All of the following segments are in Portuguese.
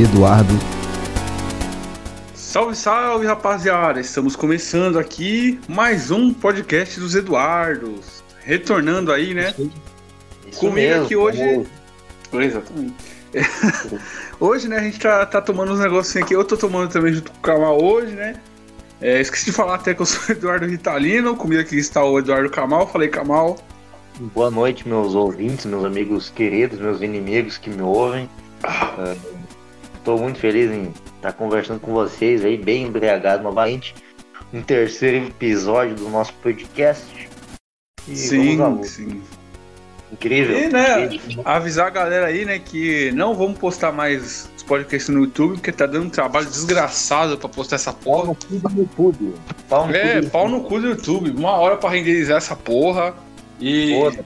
Eduardo. Salve, salve, rapaziada! Estamos começando aqui mais um podcast dos Eduardos. Retornando aí, né? Isso Comigo mesmo, aqui hoje. como- Exatamente. hoje, né, a gente tá, tá tomando uns negocinhos aqui. Eu tô tomando também junto com o Kamal hoje, né? É, esqueci de falar até que eu sou o Eduardo Ritalino. Comigo aqui está o Eduardo Kamal. Falei, Kamal. Boa noite, meus ouvintes, meus amigos queridos, meus inimigos que me ouvem. Estou muito feliz em estar conversando com vocês aí, bem embriagado novamente. Um terceiro episódio do nosso podcast. E sim, sim. Incrível. E, né, Incrível. avisar a galera aí, né, que não vamos postar mais os podcasts no YouTube, porque tá dando um trabalho desgraçado pra postar essa Pau porra. no cu do YouTube. Pau no É, cu do pau no cu do YouTube. Uma hora pra renderizar essa porra. E Foda.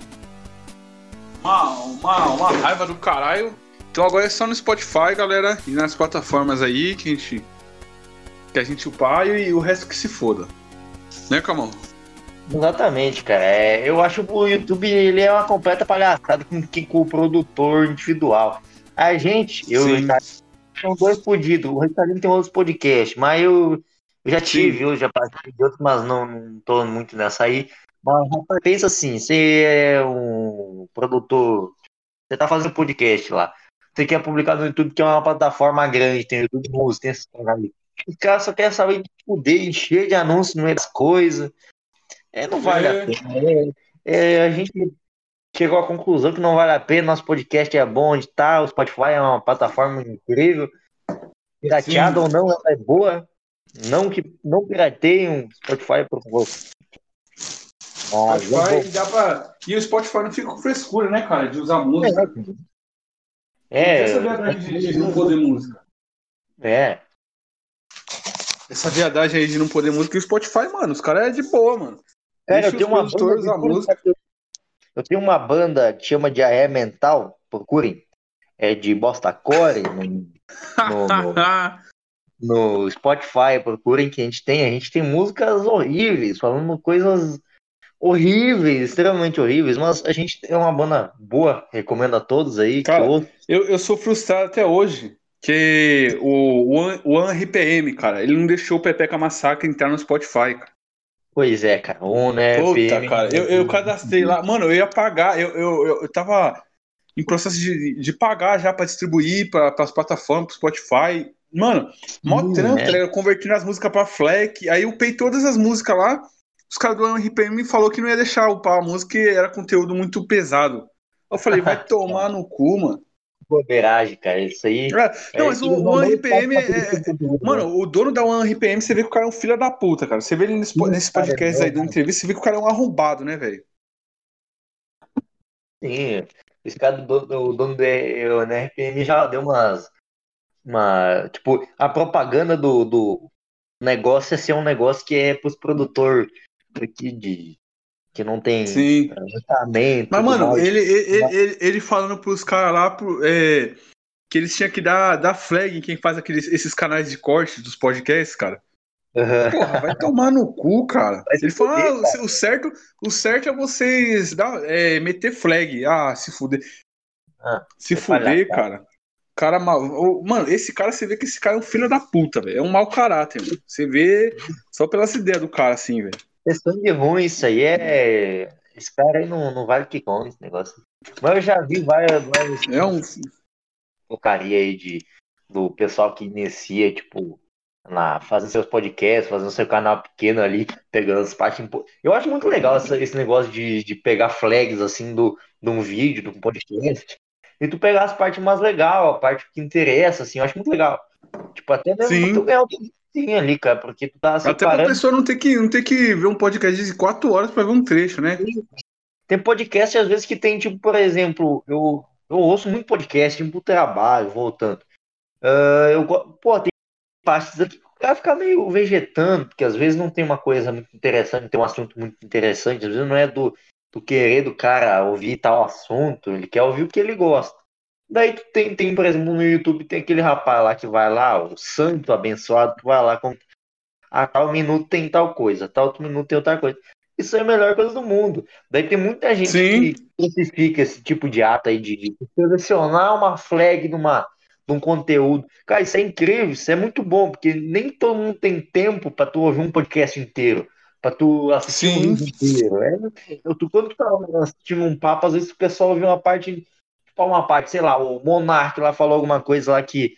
uma, uma, uma raiva do caralho. Então agora é só no Spotify, galera, e nas plataformas aí que a gente. Que a gente upar e o resto que se foda. Né, Camão? Exatamente, cara. É, eu acho que o YouTube ele é uma completa palhaçada com, com o produtor individual. A gente, eu Sim. já são dois podidos. O Ritalino tem outros podcasts, mas eu, eu já tive, eu já participei de outros, mas não, não tô muito nessa aí. Mas pensa assim, você é um produtor, você tá fazendo podcast lá. Você quer publicar no YouTube, que é uma plataforma grande, tem YouTube Música, tem esses caras ali. Os caras só querem saber de poder, encher de anúncios no meio das coisas. É, não vale É. a pena. É, é, a gente chegou à conclusão que não vale a pena, nosso podcast é bom de tal, o Spotify é uma plataforma incrível. Pirateada ou não, ela é boa. Não que não pirateiem o Spotify, por favor. Bom. Spotify dá pra. E o Spotify não fica com frescura, né, cara? De usar música. É, Essa viadagem de, de não poder música. é. Essa viadagem aí de não poder música e o Spotify, mano, os caras é de boa, mano. Cara, Deixa eu tenho uma banda, música. Eu tenho uma banda que chama de Aé Mental, procurem. É de Bosta Core, no, no, no Spotify, procurem que a gente tem. A gente tem músicas horríveis, falando coisas horríveis, extremamente horríveis, mas a gente é uma banda boa, recomendo a todos aí Cara, eu, eu sou frustrado até hoje. Que o, o, An- o AnRPM, cara, ele não deixou o Pepeca Massacre entrar no Spotify, cara. Pois é, cara. Um, né, Puta, cara, eu, eu cadastrei lá. Mano, eu ia pagar, eu, eu, eu, eu tava em processo de, de pagar já pra distribuir para as plataformas, pro Spotify. Mano, mó Hum, trampo, né? convertindo as músicas pra FLAC. Aí eu upei todas as músicas lá. Os caras do RPM me falou que não ia deixar upar a música e era conteúdo muito pesado. Eu falei, vai tomar no cu, mano. Bobeiragem, cara. Isso aí. É, não, mas o, o RPM é, é- Mano, o dono da One RPM, você vê que o cara é um filho da puta, cara. Você vê ele nesse, nesse podcast é aí dando entrevista, você vê que o cara é um arrombado, né, velho? Sim, esse cara do, do, dono do RPM já deu umas. Uma, tipo, a propaganda do, do negócio é ser um negócio que é pros produtores aqui de. Que não tem Sim. orçamento. Mas, mano, mais. ele, ele, ele, ele falando pros caras lá pro- é, que eles tinham que dar, dar flag em quem faz aqueles, esses canais de corte dos podcasts, cara. Aham. Porra, vai tomar no cu, cara. Vai Ele falou, ah, o- certo, o certo é vocês dar, é, meter flag. Ah, se fuder. Ah, se é fuder, palhaçada. cara. Cara mal. Mano, esse cara, você vê que esse cara é um filho da puta, velho. É um mau caráter, mano. Você vê só pelas ideias do cara, assim, velho. É sangue ruim, isso aí é. Esse cara aí não, não vale que come esse negócio. Mas eu já vi várias, várias É um. porcaria aí de, do pessoal que inicia, tipo, lá, fazendo seus podcasts, fazendo seu canal pequeno ali, pegando as partes. Eu acho muito legal essa- esse negócio de, de pegar flags, assim, do, de um vídeo, de um podcast, e tu pegar as partes mais legais, a parte que interessa, assim, eu acho muito legal. Tipo, até mesmo Sim. tu ganhar dinheirinho ali, cara, porque tu tá Até pra separando. pessoa não ter, que, não ter que ver um podcast de quatro horas pra ver um trecho, né? Tem podcast, às vezes, que tem, tipo, por exemplo, eu, eu ouço muito podcast, pro trabalho, voltando. Ah, eu, pô, tem partes aqui que o cara fica meio vegetando, porque às vezes não tem uma coisa muito interessante, não tem um assunto muito interessante, às vezes não é do, do querer do cara ouvir tal assunto, ele quer ouvir o que ele gosta. Daí tu tem, tem, por exemplo, no YouTube tem aquele rapaz lá que vai lá, o santo abençoado, que vai lá com a tal minuto tem tal coisa, tal outro minuto tem outra coisa. Isso é a melhor coisa do mundo. Daí tem muita gente Sim. que crucifica esse tipo de ato aí de, de selecionar uma flag numa, de um conteúdo. Cara, isso é incrível, isso é muito bom, porque nem todo mundo tem tempo para tu ouvir um podcast inteiro, para tu assistir Sim. um vídeo inteiro. É, eu, tu, quando tu tá assistindo um papo, às vezes o pessoal ouve uma parte, tipo, uma parte, sei lá, o Monark lá falou alguma coisa lá que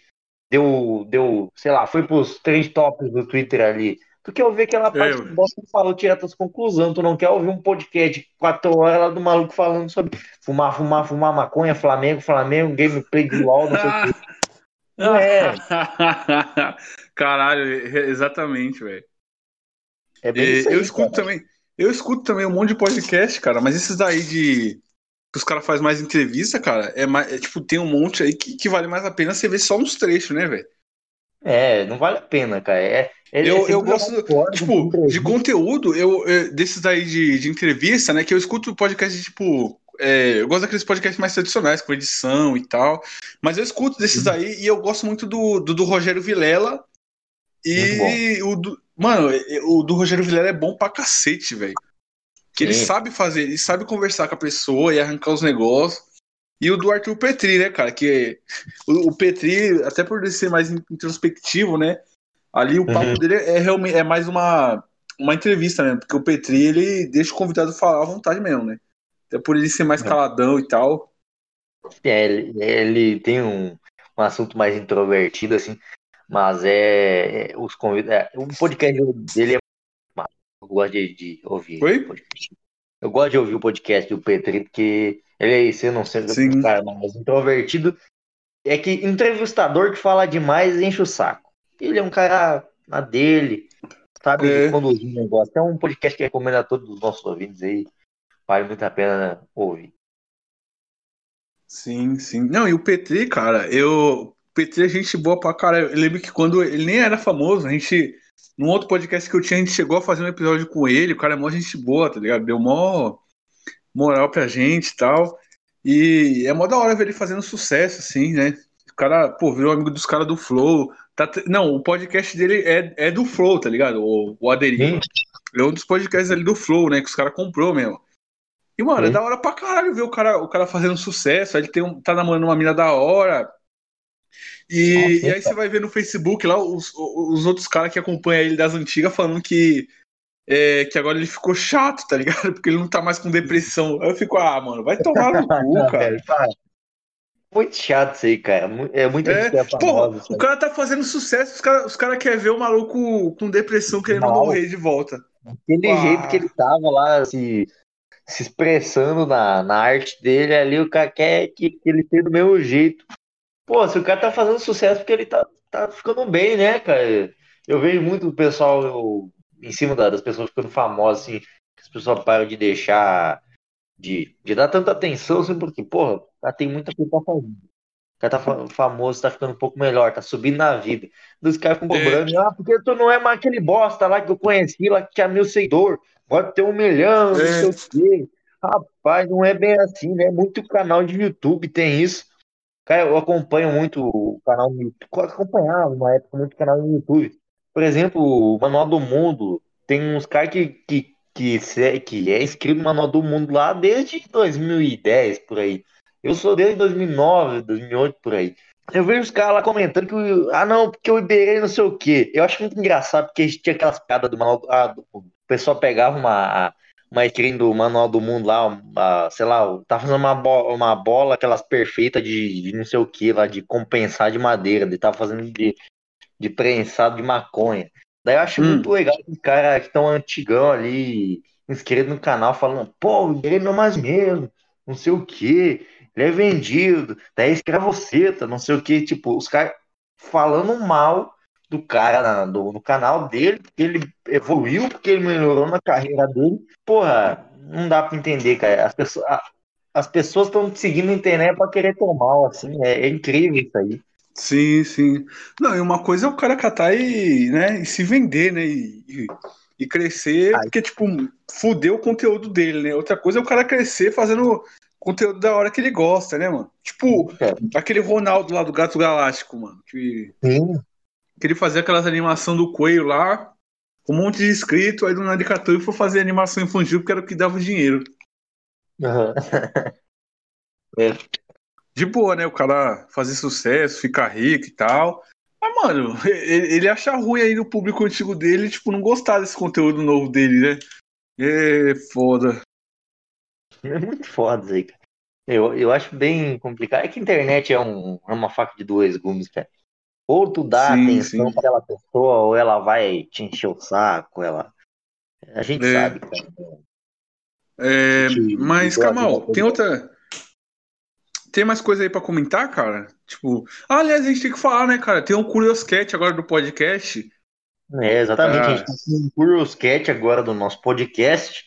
deu, deu, sei lá, foi pros três tops do Twitter ali. Tu quer ouvir aquela parte que o Boston falou direto as conclusões, tu não quer ouvir um podcast de quatro horas do maluco falando sobre fumar, fumar, fumar maconha, Flamengo, Flamengo, gameplay de LOL, não sei o quê. Não é, Caralho, exatamente, velho. é bem E isso aí, eu escuto cara. também, eu escuto também um monte de podcast, cara, mas esses daí de que os caras fazem mais entrevista, cara, é mais, é, tipo, tem um monte aí que, que vale mais a pena você ver só uns trechos, né, velho? É, não vale a pena, cara. É, é, é Eu, sempre eu gosto, tipo, de entrevista. conteúdo, eu, eu- desses daí de, de entrevista, né, que eu escuto podcast, de, tipo, é, eu gosto daqueles podcasts mais tradicionais, com edição e tal, mas eu escuto desses Sim. daí e eu gosto muito do, do, do Rogério Vilela e o do, mano, o do Rogério Vilela é bom pra cacete, velho. Que ele Sim. sabe fazer, ele sabe conversar com a pessoa e arrancar os negócios. E o do Arthur Petri, né, cara? Que o, o Petri, até por ele ser mais introspectivo, né? Ali o papo Uhum. dele é realmente é mais uma, uma entrevista, né? Porque o Petri, ele deixa o convidado falar à vontade mesmo, né? Até por ele ser mais É. caladão e tal. É, ele, ele tem um, um assunto mais introvertido, assim, mas é, é os convidados. o podcast dele é. Eu gosto de, de ouvir. Oi? o podcast. Eu gosto de ouvir o podcast do Petri, porque ele é isso, eu não sei um cara mais introvertido. É que entrevistador que fala demais enche o saco. Ele é um cara na dele, sabe É. conduzir o negócio. É um podcast que recomendo a todos os nossos ouvintes aí. Vale muito a pena ouvir. Sim, sim. Não, e o Petri, cara, eu. O Petri é gente boa pra caralho. Eu lembro que quando ele nem era famoso, a gente. Num outro podcast que eu tinha, a gente chegou a fazer um episódio com ele. O cara é mó gente boa, tá ligado? Deu mó moral pra gente e tal. E é mó da hora ver ele fazendo sucesso, assim, né? O cara, pô, virou amigo dos caras do Flow. Tá, não, o podcast dele é, é do Flow, tá ligado? O, o Aderiva. Sim. É um dos podcasts ali do Flow, né? Que os caras comprou mesmo. E, mano, é Sim. da hora pra caralho ver o cara, o cara fazendo sucesso. Aí ele tem um, tá namorando uma mina da hora. E, Nossa, e aí você vai ver no Facebook lá os, os outros caras que acompanham ele das antigas falando que, é, que agora ele ficou chato, tá ligado? Porque ele não tá mais com depressão. Aí eu fico, ah, mano, vai tomar no cu, cara. Muito chato isso aí, cara. É muita É, é famosa. o cara tá fazendo sucesso, os caras os cara querem ver o maluco com depressão querendo Não. morrer de volta. Aquele Ah. jeito que ele tava lá se, se expressando na, na arte dele ali, o cara quer que, que ele tenha do mesmo jeito. Pô, se o cara tá fazendo sucesso porque ele tá, tá ficando bem, né, cara? Eu vejo muito o pessoal eu, em cima da- das pessoas ficando famosas, assim, que as pessoas param de deixar de, de dar tanta atenção, assim, porque, porra, o cara tem muita coisa pra fazer. O cara tá fa- famoso, tá ficando um pouco melhor, tá subindo na vida. Dos caras ficam cobrando, ah, porque tu não é mais aquele bosta lá que eu conheci, lá que tinha mil seguidores, agora tem um milhão, não É. sei o quê. Rapaz, não é bem assim, né? Muito canal de YouTube tem isso. Cara, eu acompanho muito o canal no YouTube. Acompanhava uma época muito canal no YouTube. Por exemplo, o Manual do Mundo. Tem uns caras que, que, que, que é inscrito no Manual do Mundo lá desde 2010, por aí. Eu sou desde 2009, 2008, por aí. Eu vejo os caras lá comentando que, o- ah, não, porque eu liberei não sei o quê. Eu acho muito engraçado, porque tinha aquelas piadas do manual. Ah, do- o pessoal pegava uma, uma screen do Manual do Mundo lá, sei lá, tá fazendo uma, bo- uma bola, aquelas perfeitas de, de não sei o que lá, de compensar de madeira, de tava fazendo de, de prensado de maconha. Daí eu acho Hum. muito legal os caras que estão antigão ali, inscritos no canal, falando, pô, ele não é mais mesmo, não sei o que, ele é vendido, daí escravoceta, não sei o que, tipo, os caras falando mal do cara na- do, no canal dele, porque ele evoluiu, porque ele melhorou na carreira dele. Porra, não dá pra entender, cara. As pessoas, a- as pessoas estão seguindo a internet pra querer tomar, assim, é, é incrível isso aí. Sim, sim. Não, e uma coisa é o cara catar e, né, e se vender, né? E, e, e crescer, Ai. porque, tipo, fuder o conteúdo dele, né? Outra coisa é o cara crescer fazendo conteúdo da hora que ele gosta, né, mano? Tipo, Cara, aquele Ronaldo lá do Gato Galáctico, mano. Que, sim, que ele fazia aquelas animações do coelho lá, com um monte de inscrito, aí do nada ele e foi fazer animação infantil, porque era o que dava dinheiro. aham. É, de boa, né? O cara fazer sucesso, ficar rico e tal. Mas, mano, ele, ele acha ruim aí no público antigo dele, tipo, não gostar desse conteúdo novo dele, né? É foda. É muito foda cara. Eu, eu acho bem complicado. É que a internet é, um, é uma faca de dois gumes, cara. Ou tu dá Sim, atenção sim. pra aquela pessoa, ou ela vai te encher o saco, ela. A gente É. sabe, cara. É, Gente, mas, Kamal, tem outra. Tem mais coisa aí pra comentar, cara? Tipo. Ah, aliás, a gente tem que falar, né, cara? Tem um Curious Cat agora do podcast. É, exatamente. Ah. A gente tá com um Curious Cat agora do nosso podcast.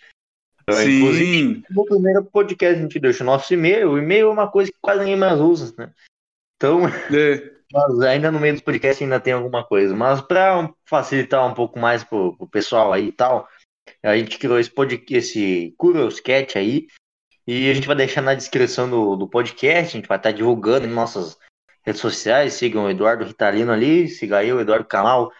Inclusive, Sim, no primeiro podcast a gente deixa o nosso e-mail. O e-mail é uma coisa que quase ninguém mais usa, né? Então, é, mas ainda no meio do podcast ainda tem alguma coisa. Mas para facilitar um pouco mais pro, pro pessoal aí e tal, a gente criou esse, podcast, esse Curious Cat aí. E a gente vai deixar na descrição do, do podcast. A gente vai estar divulgando em nossas redes sociais. Sigam o Eduardo Ritalino ali. Siga eu, Eduardo Canal,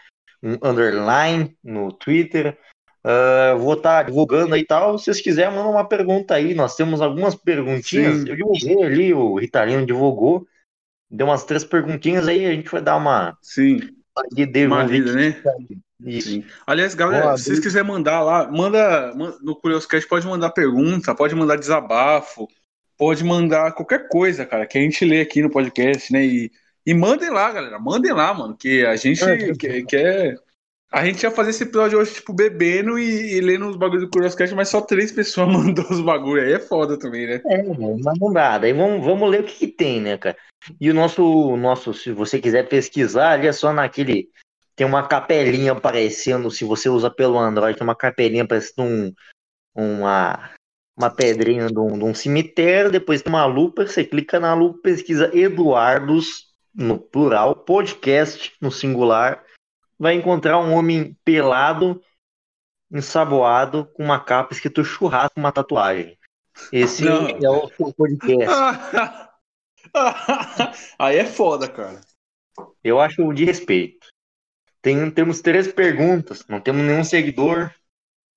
um underline no Twitter. Ah, vou estar divulgando aí e tal. Se vocês quiserem, mandar uma pergunta aí. Nós temos algumas perguntinhas. Sim. Eu divulguei ali, o Ritalino divulgou. Deu umas três perguntinhas aí, a gente vai dar uma. sim. de Uma lida, né? Isso. Sim. Aliás, galera, Boa, se vocês quiserem mandar lá, manda, man- no Curioscast, pode mandar pergunta, pode mandar desabafo, pode mandar qualquer coisa, cara, que a gente lê aqui no podcast, né? E, e mandem lá, galera, mandem lá, mano, que a gente É, quer, quer- A gente ia fazer esse episódio hoje, tipo, bebendo e, e lendo os bagulhos do Curioscast, mas só três pessoas mandou os bagulhos. Aí é foda também, né? É, mas não dá. Daí vamos, vamos ler o que, que tem, né, cara? E o nosso, nosso, se você quiser pesquisar, ali é só naquele. Tem uma capelinha aparecendo, se você usa pelo Android, tem uma capelinha parecendo um, uma, uma pedrinha de um, de um cemitério, depois tem uma lupa, você clica na lupa, pesquisa Eduardos, no plural, podcast, no singular, vai encontrar um homem pelado, ensaboado, com uma capa escrito churrasco, uma tatuagem. Esse Não. é o seu podcast. Aí é foda, cara. Eu acho de respeito. Tem, temos três perguntas, não temos nenhum seguidor,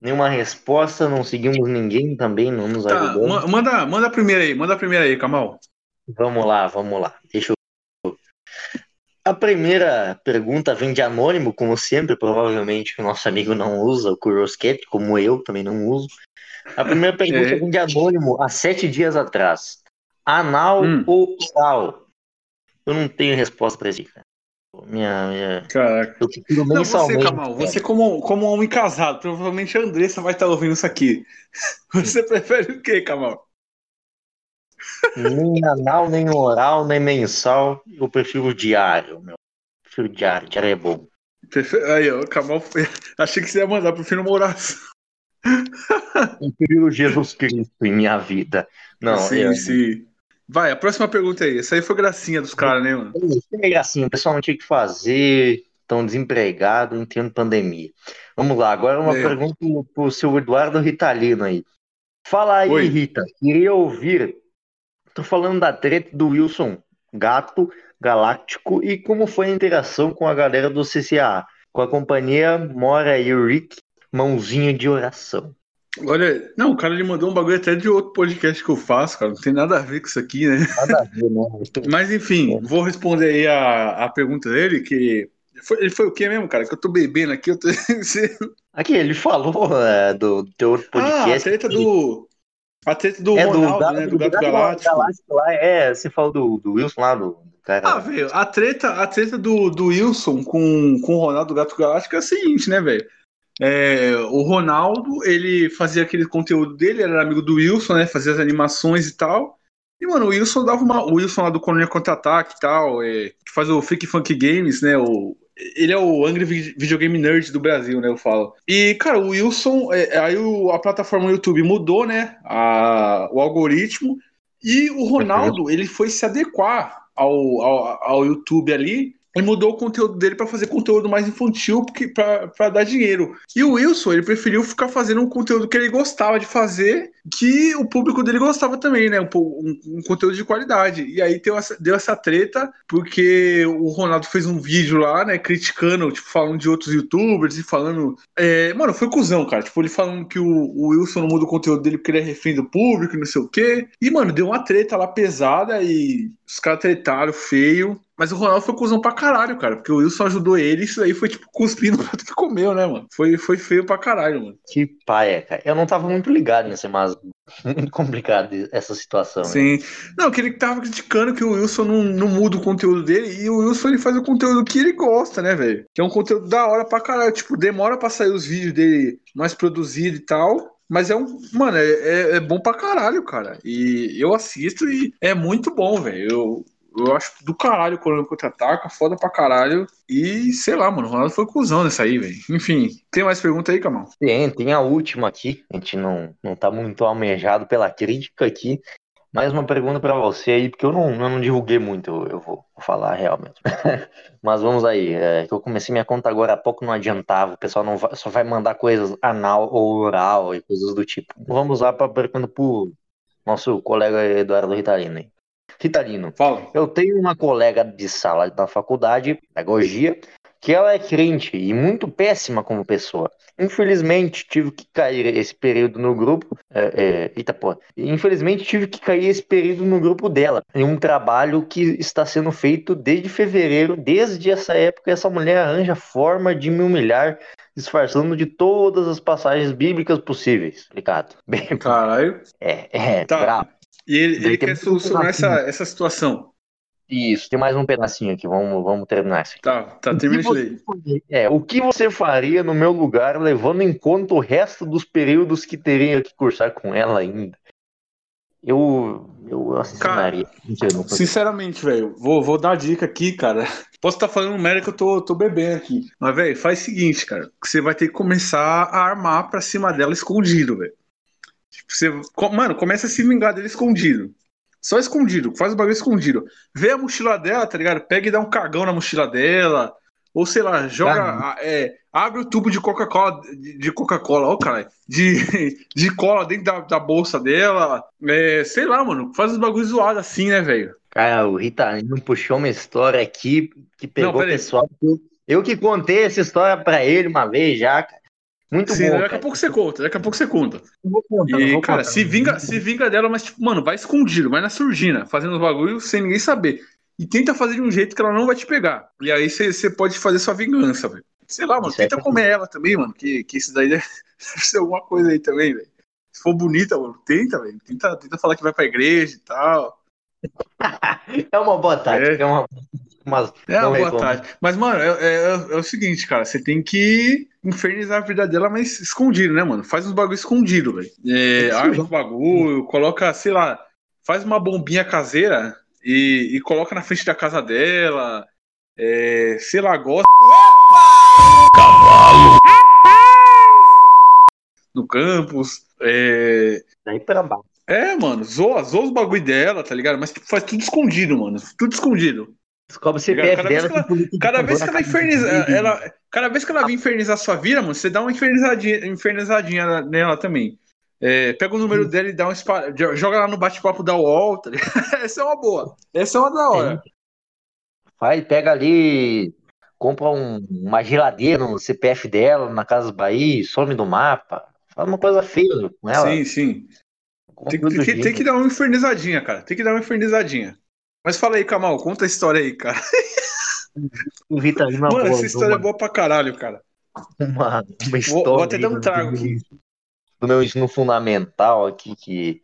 nenhuma resposta, não seguimos ninguém também, não nos Tá, manda, manda a primeira aí, manda a primeira aí, Kamal. Vamos lá, vamos lá. Deixa eu. A primeira pergunta vem de anônimo, como sempre, provavelmente o nosso amigo não usa o Curioscat, como eu também não uso. A primeira pergunta É. vem de anônimo há sete dias atrás. Anal Hum. ou oral? Eu não tenho resposta para isso, cara. Minha, minha... Caraca. Eu prefiro Não, você. Kamal, você como, como homem casado, provavelmente a Andressa vai estar ouvindo isso aqui. Você prefere o quê, Kamal? Nem anal, nem oral, nem mensal. Eu prefiro diário, meu. Prefiro diário, diário é bom. Aí, ó, o Kamal, foi- achei que você ia mandar, prefiro uma oração. Eu prefiro Jesus Cristo em minha vida. Não, sim, eu, sim. Vai, a próxima pergunta aí. Essa aí foi gracinha dos caras, né, mano? É gracinha, o pessoal não tinha o que fazer, estão desempregados, não tendo pandemia. Vamos lá, agora uma É. pergunta pro seu Eduardo Ritalino aí. Fala aí, Oi. Rita, queria ouvir. Tô falando da treta do Wilson Gato Galáctico e como foi a interação com a galera do CCA, com a companhia Mora e o Rick, mãozinha de oração. Olha, não, o cara ele mandou um bagulho até de outro podcast que eu faço, cara. Não tem nada a ver com isso aqui, né? Nada a ver, né? Mas enfim, vou responder aí a, a pergunta dele, que. Foi, ele foi o quê mesmo, cara? Que eu tô bebendo aqui, eu tô. Aqui, ele falou é, do teu outro ah, a podcast. treta do. A treta do É, do Ronaldo, Gato- né? Do do Gato Gato Galáctico. Galáctico lá, é, você falou do, do Wilson lá, do, do cara. Ah, velho, a treta, a treta do, do Wilson com, com o Ronaldo do Gato Galáctico é a seguinte, né, velho? É, o Ronaldo, ele fazia aquele conteúdo dele, era amigo do Wilson, né? Fazia as animações e tal. E, mano, o Wilson dava uma. O Wilson lá do Colônia Contra-Ataque e tal, é, que faz o Freak Funk Games, né? O, ele é o Angry Vi- Videogame Nerd do Brasil, né? Eu falo. E, cara, o Wilson, é, aí o- a plataforma YouTube mudou, né? A, o algoritmo. E o Ronaldo, ele foi se adequar ao, ao, ao YouTube ali ele mudou o conteúdo dele para fazer conteúdo mais infantil para dar dinheiro. E o Wilson, ele preferiu ficar fazendo um conteúdo que ele gostava de fazer, que o público dele gostava também, né? Um, um, um conteúdo de qualidade. E aí deu essa, deu essa treta, porque o Ronaldo fez um vídeo lá, né, criticando, tipo, falando de outros youtubers e falando. É, mano, foi cuzão, cara. Tipo, ele falando que o, o Wilson não muda o conteúdo dele porque ele é refém do público, não sei o quê. E, mano, deu uma treta lá pesada e os caras tretaram feio. Mas o Ronaldo foi cuzão pra caralho, cara. Porque o Wilson ajudou ele, isso aí foi tipo cuspindo no prato que comeu, né, mano? Foi, foi feio pra caralho, mano. Que paia, cara. Eu não tava muito ligado nesse, mas muito complicado essa situação. Sim. Né? Não, que ele tava criticando que o Wilson não, não muda o conteúdo dele. E o Wilson ele faz o conteúdo que ele gosta, né, velho? Que é um conteúdo da hora pra caralho. Tipo, demora pra sair os vídeos dele mais produzido e tal. Mas é um. Mano, é, é, é, bom pra caralho, cara. E eu assisto e é muito bom, velho. Eu, acho do caralho o Corona contra-ataca, foda pra caralho. E sei lá, mano, o Ronaldo foi cuzão nessa aí, velho. Enfim, tem mais pergunta aí, Camal? Tem, tem a última aqui. A gente não, não tá muito almejado pela crítica aqui. Mais uma pergunta para você aí, porque eu não, eu não divulguei muito, eu vou, falar real mesmo. Mas vamos aí, é, eu comecei minha conta agora há pouco, não adiantava, o pessoal não vai, só vai mandar coisas anal ou oral e coisas do tipo. Vamos lá para pergunta pro nosso colega Eduardo Ritalino aí. Ritalino, Fala. eu tenho uma colega de sala da faculdade, pedagogia, que ela é crente e muito péssima como pessoa. Infelizmente, tive que cair esse período no grupo. É, é, eita porra. Infelizmente, tive que cair esse período no grupo dela. Em um trabalho que está sendo feito desde fevereiro. Desde essa época, essa mulher arranja forma de me humilhar, disfarçando de todas as passagens bíblicas possíveis. Explicado. Bem, Caralho. É, é, tá. E ele, ele quer solucionar essa, essa situação. Isso, tem mais um pedacinho aqui, vamos, vamos terminar isso. Tá, tá, termina isso aí. É, o que você faria no meu lugar, levando em conta o resto dos períodos que teria que cursar com ela ainda? Eu, eu. Cara, sinceramente, velho, vou, vou dar a dica aqui, cara. Posso estar tá falando merda que eu tô, tô bebendo aqui. Mas, velho, faz o seguinte, cara. Você vai ter que começar a armar pra cima dela escondido, velho. Tipo, você, mano, começa a se vingar dele escondido. Só escondido, faz o bagulho escondido. Vê a mochila dela, tá ligado? Pega e dá um cagão na mochila dela. Ou sei lá, joga. É, abre o tubo de Coca-Cola, de Coca-Cola, ó, cara, de, de cola dentro da, da bolsa dela. É, sei lá, mano, faz os bagulhos zoados assim, né, velho? Cara, o Ritalino puxou uma história aqui que pegou o pessoal. Eu que contei essa história pra ele uma vez já, cara. Muito Sim, bom. Daqui cara. a pouco você conta, daqui a pouco você conta. Contar, e, cara, contar. se vinga, se vinga dela, mas, tipo, mano, vai escondido, vai na surgina, fazendo os bagulhos sem ninguém saber. E tenta fazer de um jeito que ela não vai te pegar. E aí você pode fazer sua vingança, velho. Sei lá, mano, isso tenta é comer ela também, mano, que, que isso daí deve ser alguma coisa aí também, velho. Se for bonita, mano, tenta, velho. Tenta, tenta falar que vai pra igreja e tal. é uma boa tática, é, é uma mas é boa tarde. Mas, mano, é, é, é, o seguinte, cara, você tem que infernizar a vida dela, mas escondido, né, mano? Faz uns bagulho escondido, velho. É, abre os bagulho, coloca, sei lá, faz uma bombinha caseira e, e coloca na frente da casa dela. É, sei lá, gosta. Opa! Cavalo! No campus. É... Daí pra baixo. É, mano, zoa, zoa os bagulho dela, tá ligado? Mas tipo, faz tudo escondido, mano. Tudo escondido. Descobre o CPF cada dela. Vez ela, cada vez que ela infernizar, ela, cada vez que ela vir infernizar sua vida, mano, você dá uma infernizadinha, infernizadinha nela também. É, pega o número dela e dá um joga lá no bate-papo da UOL. Tá Essa é uma boa. Essa é uma da hora. Vai, pega ali, compra um, uma geladeira no CPF dela, na Casa Bahia, some do mapa. Faz uma coisa feia com ela. Sim, sim. Tem, tem, tem, que dar uma infernizadinha, cara. Tem que dar uma infernizadinha. Mas fala aí, Kamal, conta a história aí, cara. O Vitalino Mano, boa, essa história uma... é boa pra caralho, cara. Uma, uma história. Vou, vou até dar um trago aqui. Do meu ensino fundamental aqui, que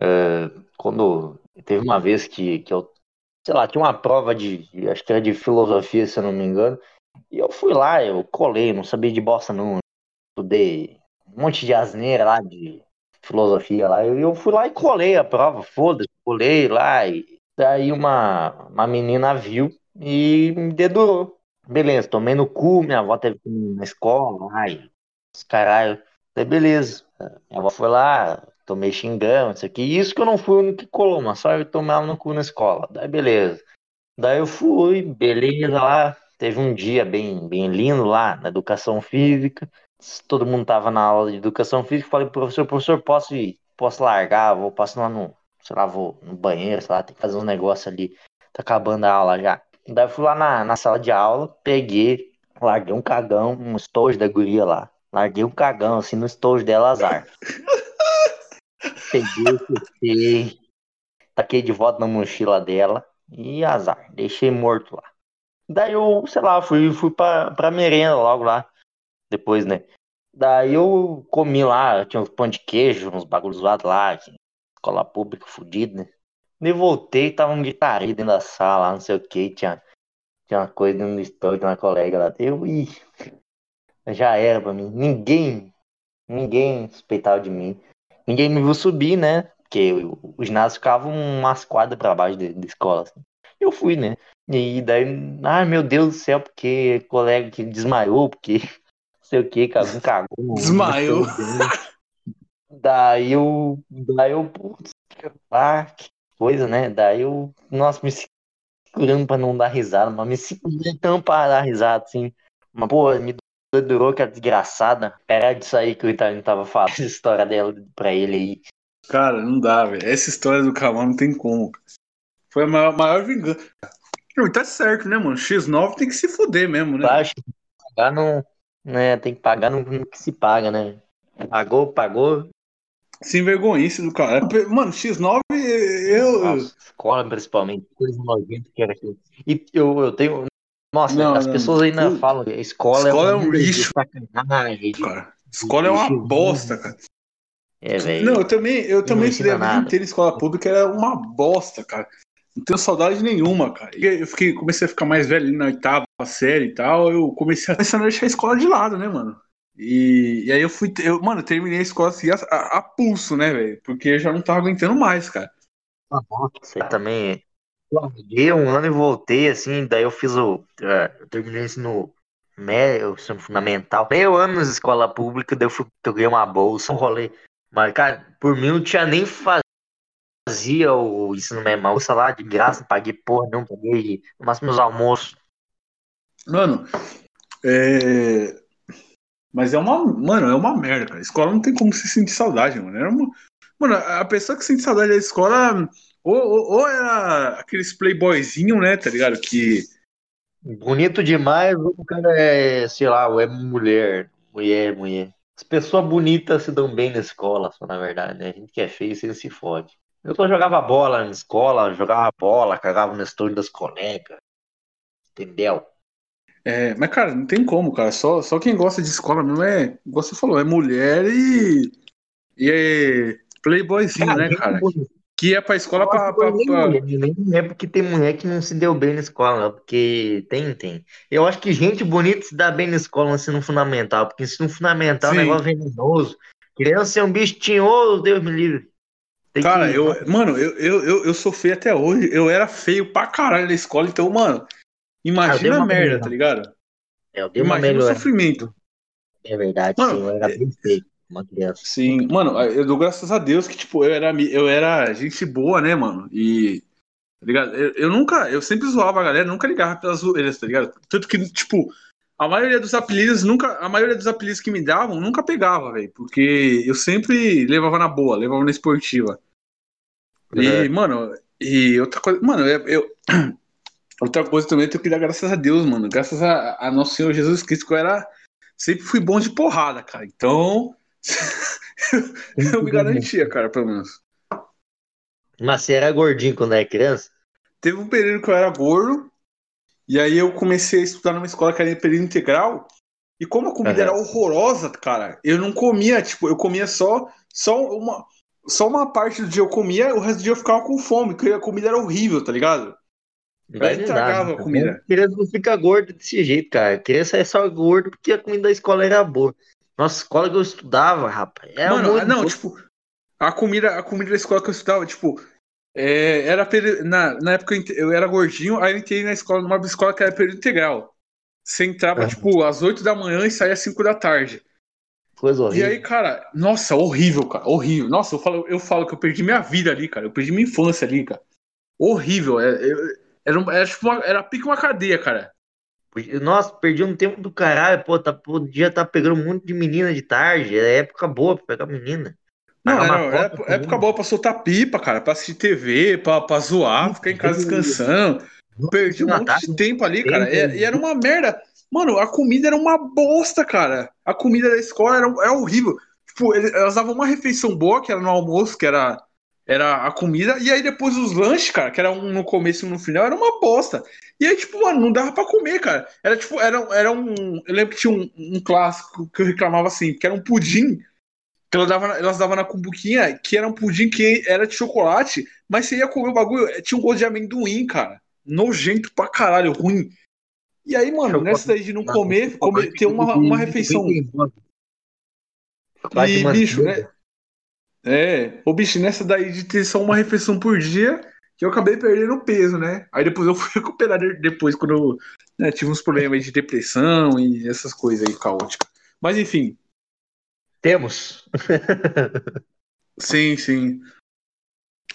uh, quando teve uma vez que, que eu, sei lá, tinha uma prova de, acho que era de filosofia, se eu não me engano, e eu fui lá, eu colei, não sabia de bosta não, estudei um monte de asneira lá de filosofia lá, eu, eu fui lá e colei a prova, foda-se, colei lá e Daí uma, uma menina viu e me dedurou. Beleza, tomei no cu, minha avó teve que ir na escola, ai, os caralho. Daí beleza. Minha avó foi lá, tomei xingando, isso aqui. Isso que eu não fui o único que colou, mas só eu tomava no cu na escola. Daí beleza. Daí eu fui, beleza lá. Teve um dia bem, bem lindo lá na educação física. Todo mundo tava na aula de educação física. Falei, professor, professor, posso ir? Posso largar? Vou passar lá no, sei lá, vou no banheiro, sei lá, tem que fazer um negócio ali. Tá acabando a aula já. Daí eu fui lá na, na sala de aula, peguei, larguei um cagão, um estojo da guria lá. Larguei um cagão assim no estojo dela, azar. Peguei, fechei, taquei de volta na mochila dela e azar, deixei morto lá. Daí eu, sei lá, fui, fui pra, pra merenda logo lá, depois, né? Daí eu comi lá, tinha uns pão de queijo, uns bagulhos zoados lá, escola pública fudido, né? Daí voltei, tava um guitarrista dentro da sala, não sei o que, tinha, tinha uma coisa do estúdio de uma colega lá. Eu, ih, já era pra mim. Ninguém, ninguém suspeitava de mim. Ninguém me viu subir, né? Porque os ginásio ficavam umas quadras pra baixo da escola. Assim. Eu fui, né? E daí, ai meu Deus do céu, porque colega que desmaiou, porque não sei o que, cagou, cagou. Desmaiou. Daí eu, daí eu, putz, ah, que coisa, né? Daí eu, nossa, me segurando pra não dar risada, mas me segurando tão pra dar risada, assim. Mas, pô, me durou que a desgraçada. Era disso aí que o Italiano tava falando, a história dela pra ele aí. Cara, não dá, velho. Essa história do Camão não tem como. Foi a maior, maior vingança. Não, tá certo, né, mano? X9 tem que se fuder mesmo, né? Que pagar não. Né, tem que pagar no, no que se paga, né? Pagou, pagou. Sem vergonhice do cara. Mano, X9, eu. Nossa, escola principalmente, coisa nojenta que era aquilo. E eu, eu tenho. Nossa, não, as não, pessoas ainda falam que a escola, escola é um, é um lixo. Sacanagem, cara. Escola é uma bosta, cara. É, velho. Não, eu também, eu também estudei a vida inteira em escola pública, era uma bosta, cara. Não tenho saudade nenhuma, cara. Eu fiquei, comecei a ficar mais velho na oitava série e tal, eu comecei a, a deixar a escola de lado, né, mano? E, e aí eu fui, eu, mano, eu terminei a escola assim a, a, a pulso, né, velho? Porque eu já não tava aguentando mais, cara. Você também. Larguei um ano e voltei, assim, daí eu fiz o. É, eu terminei isso no médio, fundamental. Meio ano na escola pública, daí eu fui, peguei uma bolsa, um rolê. Mas, cara, por mim não tinha nem fazia o ensino médio, bolsa lá de graça, não paguei porra, não paguei no máximo os almoços. Mano, é. Mas é uma. Mano, é uma merda, cara. Escola não tem como se sentir saudade, mano. Era uma... Mano, a pessoa que sente saudade da escola. Ou, ou, ou era aqueles playboyzinho, né, tá ligado? Que. Bonito demais, o cara é, sei lá, é mulher. Mulher, mulher. As pessoas bonitas se dão bem na escola, só na verdade, né? A gente que é feio, você se fode. Eu só jogava bola na escola, jogava bola, cagava no estúdio das colegas. Entendeu? É, mas, cara, não tem como, cara. Só, só quem gosta de escola mesmo é, igual você falou, é mulher e. E é playboyzinho, cara, né, cara? Que é pra escola pra. pra, pra... Nem é porque tem mulher que não se deu bem na escola, não, porque tem, tem. Eu acho que gente bonita se dá bem na escola no ensino fundamental, porque ensino fundamental Sim. é um negócio venenoso. Criança é um bicho tinhoso, Deus me livre. Tem cara, que... eu, mano, eu, eu, eu, eu sou feio até hoje. Eu era feio pra caralho na escola, então, mano, Imagina a merda, tá ligado? É, eu dei uma Imagina melhor. o sofrimento. É verdade, mano, sim, eu era é bem feio, uma criança. Sim, mano, eu dou graças a Deus que, tipo, eu era, eu era gente boa, né, mano? E. Tá ligado? Eu, eu nunca, eu sempre zoava a galera, nunca ligava pelas zoeiras, tá ligado? Tanto que, tipo, a maioria dos apelidos nunca, a maioria dos apelidos que me davam nunca pegava, velho, porque eu sempre levava na boa, levava na esportiva. E, é. mano, e outra coisa, mano, eu, eu, Outra coisa também, eu tenho que dar graças a Deus, mano. Graças a, a nosso Senhor Jesus Cristo, que eu era. Sempre fui bom de porrada, cara. Então. eu me garantia, cara, pelo menos. Mas você era gordinho quando era criança? Teve um período que eu era gordo. E aí eu comecei a estudar numa escola que era em período integral. E como a comida uhum. era horrorosa, cara, eu não comia, tipo, eu comia só, só uma. Só uma parte do dia eu comia, o resto do dia eu ficava com fome, porque a comida era horrível, tá ligado? Vai estragava a comida. Criança não fica gordo desse jeito, cara. Criança é só gordo porque a comida da escola era boa. Nossa, escola que eu estudava, rapaz. Era Mano, não, tipo, a comida, a comida da escola que eu estudava, tipo, é, era na, na época eu era gordinho, aí eu entrei na escola, numa escola que era período integral. Você entrava, uhum. tipo, às 8 da manhã e saía às 5 da tarde. Coisa horrível. E aí, cara, nossa, horrível, cara, horrível. Nossa, eu falo, eu falo que eu perdi minha vida ali, cara. Eu perdi minha infância ali, cara. Horrível. É, eu, Era, um- era tipo uma, era pique uma cadeia, cara. Nossa, perdi um tempo do caralho, pô, tá, podia estar pegando um monte de menina de tarde, é época boa pra pegar menina. Não, era, era cota época, também. boa pra soltar pipa, cara, pra assistir TV, pra, pra zoar, ficar em casa descansando. Perdi um monte tarde, de tempo ali, cara. tempo. E, e era uma merda. Mano, a comida era uma bosta, cara. A comida da escola era, era horrível. Tipo, elas davam uma refeição boa, que era no almoço, que era, era a comida, e aí depois os lanches, cara, que era um no começo e um no final, era uma bosta. E aí, tipo, mano, não dava pra comer, cara. Era tipo, era, era um. Eu lembro que tinha um, um clássico que eu reclamava assim, que era um pudim. Que elas davam, elas davam na cumbuquinha, que era um pudim que era de chocolate, mas você ia comer o bagulho, tinha um gosto de amendoim, cara. Nojento pra caralho, ruim. E aí, mano, Chocolate- nessa daí de não comer, comer ter uma, uma refeição. E, bicho, né? É, ô bicho, nessa daí de ter só uma refeição por dia, que eu acabei perdendo peso, né? Aí depois eu fui recuperar de- depois, quando eu né, tive uns problemas de depressão e essas coisas aí caóticas. Mas enfim, Temos. sim, sim.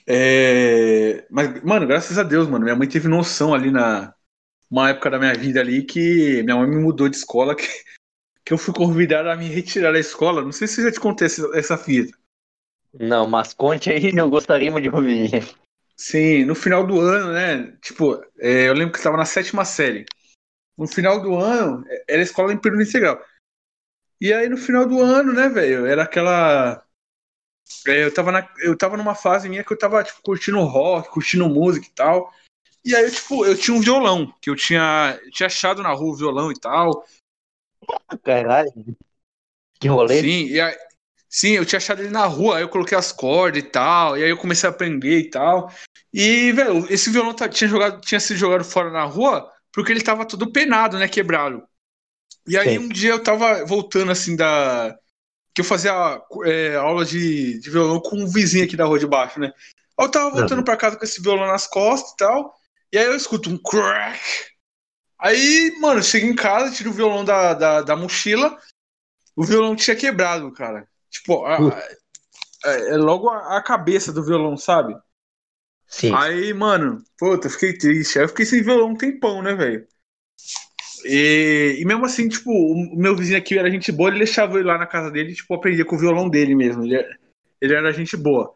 É, Mas, mano, graças a Deus, mano, minha mãe teve noção ali na uma época da minha vida ali que minha mãe me mudou de escola, que, que eu fui convidado a me retirar da escola. Não sei se já te contei essa, essa fita. Não, mas conte aí, eu gostaria de ouvir. Sim, no final do ano, né? Tipo, é, eu lembro que estava na sétima série. No final do ano, era escola em período integral. E aí, no final do ano, né, velho? Era aquela. é, eu, tava na, eu tava numa fase minha que eu tava, tipo, curtindo rock, curtindo música e tal. E aí, eu, tipo, eu tinha um violão, que eu tinha, eu tinha achado na rua o violão e tal. Caralho. Que rolê. Sim, e aí, sim, eu tinha achado ele na rua, aí eu coloquei as cordas e tal, e aí eu comecei a aprender e tal. E, velho, esse violão tá- tinha, jogado, tinha sido jogado fora na rua porque ele tava todo penado, né, quebrado. E aí Sim. um dia eu tava voltando assim da. Que eu fazia é, aula de, de violão com um vizinho aqui da rua de baixo, né? Aí eu tava voltando Uhum. pra casa com esse violão nas costas e tal. E aí eu escuto um crack. Aí, mano, eu chego em casa, tiro o violão da, da, da mochila. O violão tinha quebrado, cara. Tipo, a- é, é logo a, a cabeça do violão, sabe? Sim. Aí, mano, puta, eu fiquei triste. Aí eu fiquei sem violão um tempão, né, velho? E, e mesmo assim, tipo, o meu vizinho aqui era gente boa, ele deixava eu ir lá na casa dele tipo, aprendia com o violão dele mesmo. Ele, ele era gente boa.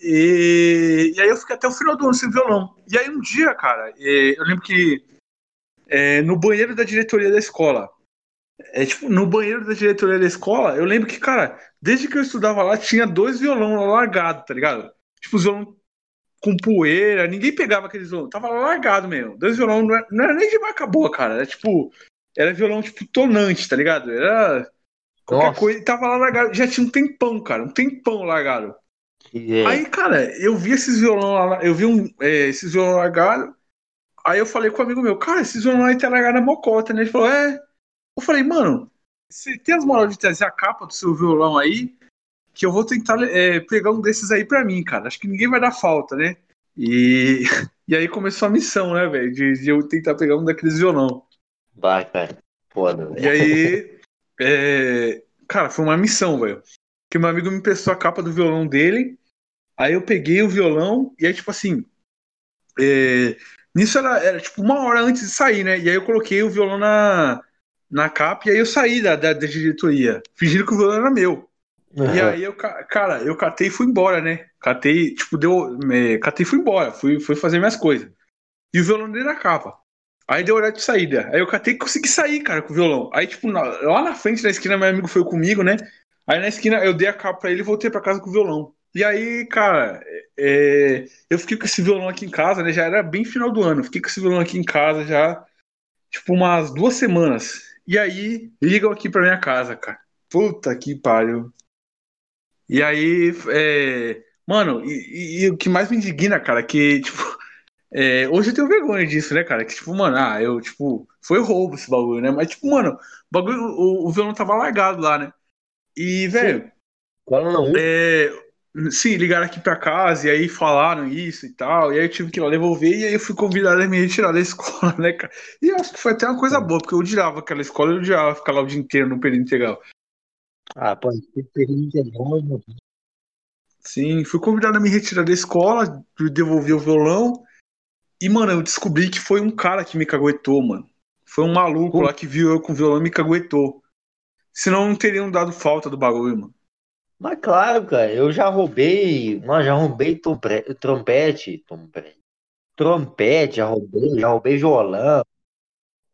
E, e aí eu fiquei até o final do ano sem violão. E aí um dia, cara, eu lembro que é, no banheiro da diretoria da escola, é tipo, no banheiro da diretoria da escola, eu lembro que, cara, desde que eu estudava lá, tinha dois violão lá largados, tá ligado? Tipo, os violão com poeira, ninguém pegava aqueles violão, tava lá largado mesmo. Dois violão não era, não era nem de marca boa, cara, era tipo, era violão tipo tonante, tá ligado? Era qualquer Nossa. coisa, tava lá largado, já tinha um tempão, cara, um tempão largado. Que é- Aí, cara, eu vi esses violão lá, eu vi um, é, esses violão largados. Aí eu falei com um amigo meu, cara, esses violão aí tá largado na mocota, né? Ele falou, é. Eu falei, mano, você tem as moral de trazer a capa do seu violão aí? Que eu vou tentar é, pegar um desses aí pra mim, cara. Acho que ninguém vai dar falta, né? E, e aí começou a missão, né, velho? De, de eu tentar pegar um daqueles violão. Vai, cara. Foda, E velho. aí, é, cara, foi uma missão, velho. Que meu amigo me emprestou a capa do violão dele. Aí eu peguei o violão e aí, tipo assim. é, nisso era, era tipo uma hora antes de sair, né? E aí eu coloquei o violão na, na capa e aí eu saí da, da, da diretoria, fingindo que o violão era meu. E aí eu, ca- cara, eu catei e fui embora, né? Catei, tipo, deu. é, catei e fui embora, fui, fui fazer minhas coisas. E o violão dele na capa. Aí deu horário de saída. Aí eu catei e consegui sair, cara, com o violão. Aí, tipo, na- lá na frente da esquina, meu amigo foi comigo, né? Aí na esquina eu dei a capa pra ele e voltei pra casa com o violão. E aí, cara, é, eu fiquei com esse violão aqui em casa, né? Já era bem final do ano. Fiquei com esse violão aqui em casa já, tipo, umas duas semanas. E aí, ligam aqui pra minha casa, cara. Puta que pariu. E aí, é, mano, e, e- e o que mais me indigna, cara, que, tipo, é, hoje eu tenho vergonha disso, né, cara? Que, tipo, mano, ah, eu, tipo, foi roubo esse bagulho, né? Mas, tipo, mano, o bagulho, o, o violão tava largado lá, né? E, velho, Cola não. é, sim, ligaram aqui pra casa e aí falaram isso e tal. E aí eu tive que ir lá devolver e aí eu fui convidado a me retirar da escola, né, cara? E eu acho que foi até uma coisa boa, porque eu odiava aquela escola, eu odiava ficar lá o dia inteiro no período integral. Ah, pô, período bom, meu. Sim, fui convidado a me retirar da escola, devolver o violão. E, mano, eu descobri que foi um cara que me caguetou, mano. Foi um maluco lá que viu eu com violão e me caguetou. Senão não teriam dado falta do bagulho, mano. Mas claro, cara, eu já roubei, mano, já roubei trompete, trompete, trompete, já roubei, já roubei violão.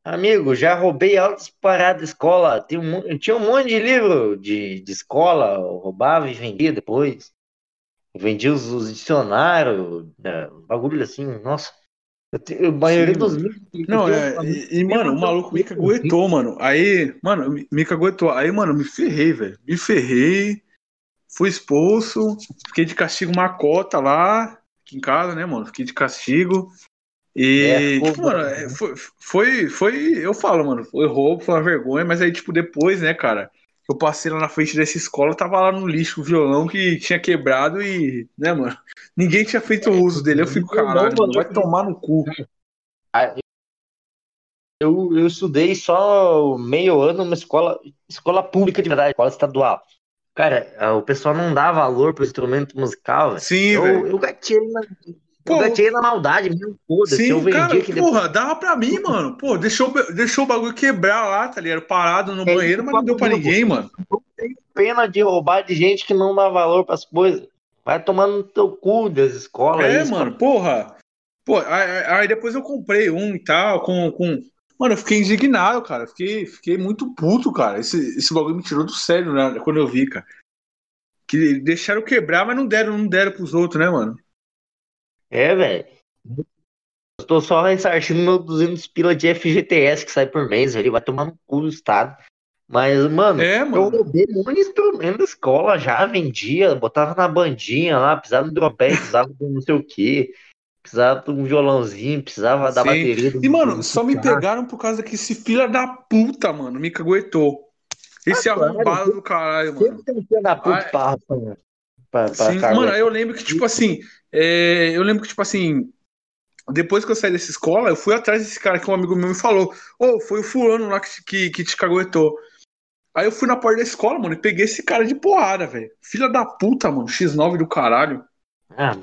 Amigo, já roubei altas paradas de escola. Tinha um, tinha um monte de livro de, de escola, eu roubava e vendia depois. Eu vendia os, os dicionários, né, bagulho assim, nossa. Eu te, a maioria Sim, dos livros. Não, é. tenho- E, e, mano, o maluco me caguetou, mano. Aí, mano, me, me caguetou. Aí, mano, me ferrei, velho. Me ferrei. Fui expulso. Fiquei de castigo uma cota lá. Aqui em casa, né, mano? Fiquei de castigo. E, É, tipo, mano, é, né? foi, foi, foi. Eu falo, mano, foi roubo, foi uma vergonha. Mas aí, tipo, depois, né, cara? Eu passei lá na frente dessa escola, tava lá no lixo o violão que tinha quebrado e, né, mano? Ninguém tinha feito uso dele. Eu fico, caralho, mano, vai tomar no cu. Ah, Eu, eu estudei só meio ano numa escola, escola pública de verdade, escola estadual. Cara, ah, o pessoal não dá valor pro instrumento musical, velho. Sim, Eu, velho. eu gatilhei na, Pô, eu gatilhei na maldade mesmo, foda-se. Eu Sim, vendi cara, depois. porra, dava pra mim, mano. Pô, deixou, deixou o bagulho quebrar lá, tá ligado? Parado no É banheiro, mas não deu pra que eu ninguém, mano. Pena de roubar de gente que não dá valor pras coisas. Vai tomar no teu cu das escolas. É, mano, porra. Pô, aí, aí depois eu comprei um e tal, com, com. Mano, eu fiquei indignado, cara. Fiquei, fiquei muito puto, cara. Esse, esse bagulho me tirou do sério, né? Quando eu vi, cara. Que deixaram quebrar, mas não deram, não deram pros outros, né, mano? É, velho. Eu tô só ressarcindo meu 200 pila de FGTS que sai por mês, ele vai tomar no cu do Estado. Mas, mano, É, eu mano. roubei um monte de instrumento da escola, já vendia, botava na bandinha lá, precisava de trompete, precisava de não sei o quê, precisava de um violãozinho, precisava da Sim. bateria. E, mano, só me pegaram por causa que esse filho da puta, mano, me caguetou. Esse Ah, claro. arrombado do caralho, mano. Sempre tem um filho da puta Ah, pra, pra, pra, pra Sim, mano, aí eu lembro que, tipo assim, é, eu lembro que, tipo assim, depois que eu saí dessa escola, eu fui atrás desse cara que um amigo meu me falou, ô, foi o fulano lá que, que, que te caguetou. Aí eu fui na porta da escola, mano, e peguei esse cara de porrada, velho. Filha da puta, mano, X9 do caralho. Ah,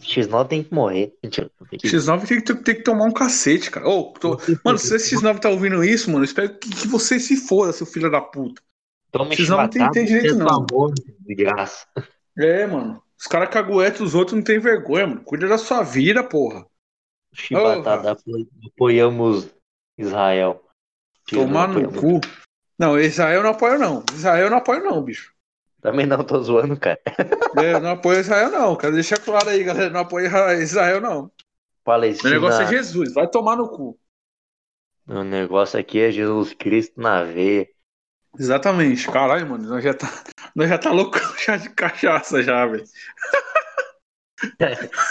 X9 tem que morrer. Mentira. tem que- X9 tem que, tem que tomar um cacete, cara. Ô, tô- Mano, se esse X9 tá ouvindo isso, mano, espero que, que você se foda, seu filho da puta. Toma X9 não tem- tem direito, não. Amor, de graça. É, mano. Os caras caguetam os outros não tem vergonha, mano. Cuida da sua vida, porra. Chibatada, apo- apoiamos Israel. Tomar no cu. Não, Israel não apoio, não. Israel não apoio, não, bicho. Também não tô zoando, cara. É, eu não apoio Israel, não. Quero deixar claro aí, galera. Não apoio Israel, não. Meu Palestina. negócio é Jesus. Vai tomar no cu. O negócio aqui é Jesus Cristo na veia. Exatamente. Caralho, mano. Nós já tá, nós já tá louco já de cachaça, já, velho.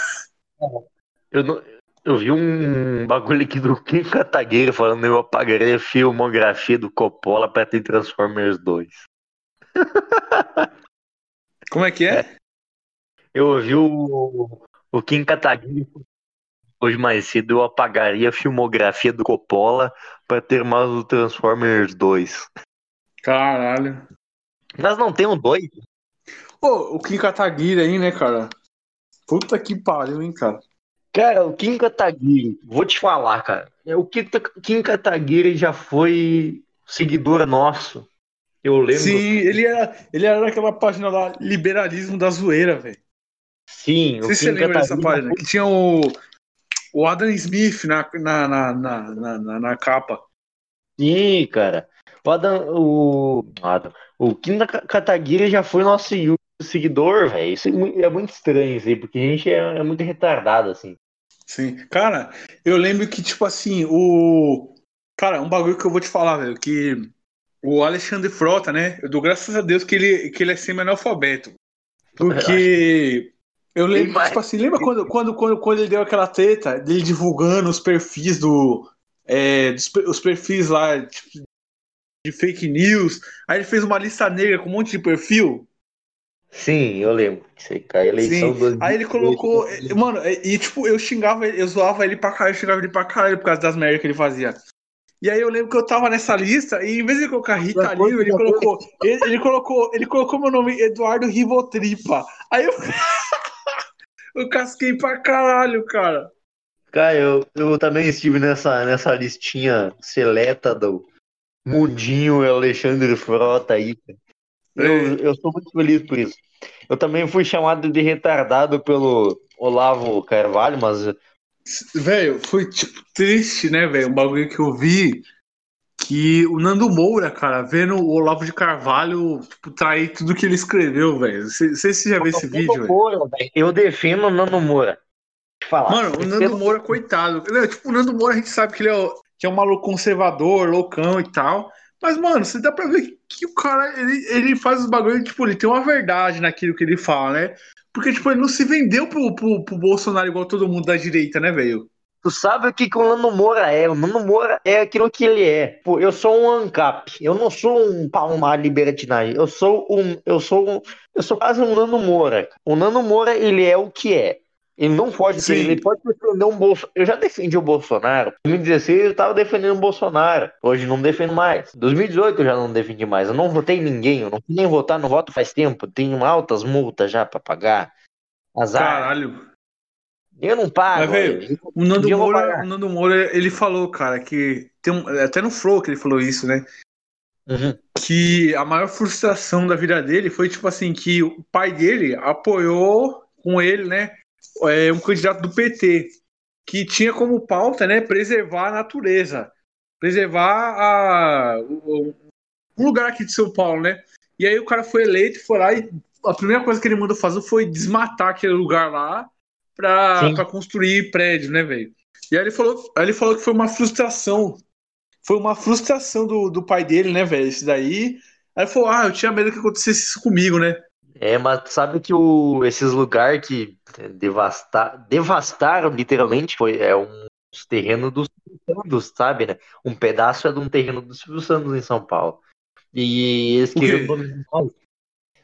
Eu, não- eu vi um bagulho aqui do Kim Kataguiri falando eu apagaria a filmografia do Coppola pra ter Transformers 2. Como é que é? Eu ouvi o, o Kim Kataguiri hoje mais cedo eu apagaria a filmografia do Coppola pra ter mais o Transformers 2. Caralho. Nós não temos dois. Ô, o Kim Kataguiri aí, né, cara? Puta que pariu, hein, cara. Cara, o Kim Kataguiri, vou te falar, cara. O Kim, Kim Kataguiri já foi seguidor nosso. Eu lembro. Sim, ele era, ele era daquela página lá, Liberalismo da Zoeira, velho. Sim, Não sei se você lembra dessa página, que tinha o, o Adam Smith na, na, na, na, na, capa. Sim, cara. O Adam, o, Adam, o Kim Kataguiri já foi nosso seguidor, velho. Isso é muito, é muito estranho, assim, porque a gente é, é muito retardado, assim. Sim. Cara, eu lembro que, tipo assim, o. Cara, um bagulho que eu vou te falar, velho, que o Alexandre Frota, né? Eu dou graças a Deus que ele, que ele é semi-analfabeto. Porque. Eu lembro, tipo assim, lembra quando, quando, quando, quando ele deu aquela treta dele divulgando os perfis do. É, dos os perfis lá, tipo, de fake news. Aí ele fez uma lista negra com um monte de perfil. Sim, eu lembro. A eleição Sim. Aí ele colocou. eh, Mano, e tipo, eu xingava ele, eu zoava ele pra caralho, eu xingava ele pra caralho por causa das merdas que ele fazia. E aí eu lembro que eu tava nessa lista, e em vez de colocar Rita Lee, ele colocou. Ele, ele colocou. Ele colocou meu nome, Eduardo Rivotripa. Aí eu. eu casquei pra caralho, cara. Cara, eu, eu também estive nessa, nessa listinha seleta do Mundinho e Alexandre Frota aí. Eu, eu sou muito feliz por isso. Eu também fui chamado de retardado pelo Olavo Carvalho, mas. Velho, foi tipo triste, né, velho? Um bagulho que eu vi que o Nando Moura, cara, vendo o Olavo de Carvalho tipo, trair tudo que ele escreveu, velho. Não sei se você já viu esse vídeo, velho. Eu defino o Nando Moura. Falar. Mano, o Nando Moura, coitado. Não, tipo, o Nando Moura a gente sabe que ele é, que é um maluco conservador, loucão e tal. Mas, mano, você dá pra ver que o cara, ele, ele faz os bagulhos, tipo, ele tem uma verdade naquilo que ele fala, né? Porque, tipo, ele não se vendeu pro, pro, pro Bolsonaro igual todo mundo da direita, né, velho? Tu sabe o que, que o Nando Moura é? O Nando Moura é aquilo que ele é. Pô, eu sou um ANCAP. Eu não sou um palmar libertinagem. Eu sou um. Eu sou um. Eu sou quase um Nando Moura. O Nando Moura, ele é o que é. Ele não pode ser, ele pode defender um Bolsonaro. Eu já defendi o Bolsonaro. Em 2016 eu estava defendendo o Bolsonaro. Hoje não defendo mais. Em 2018 eu já não defendi mais. Eu não votei ninguém. Eu não fui nem votar no voto faz tempo. Tenho altas multas já para pagar. Azar. Caralho. Eu não pago. Mas, véio, o, Nando Moura, o Nando Moura, ele falou, cara, que. Tem um, até no Flow que ele falou isso, né? Uhum. Que a maior frustração da vida dele foi, tipo assim, que o pai dele apoiou com ele, né? É, um candidato do PT, que tinha como pauta, né, preservar a natureza, preservar a, um lugar aqui de São Paulo, né? E aí o cara foi eleito, foi lá e a primeira coisa que ele mandou fazer foi desmatar aquele lugar lá para construir prédio, né, velho? E aí ele falou, aí ele falou que foi uma frustração. Foi uma frustração do, do pai dele, né, velho? Isso daí. Aí ele falou: Ah, eu tinha medo que acontecesse isso comigo, né? É, mas sabe que o, esses lugares que devasta, devastaram, literalmente, foi é um terreno dos Santos, sabe, né? Um pedaço é de um terreno do Silvio Santos em São Paulo. E eles queriam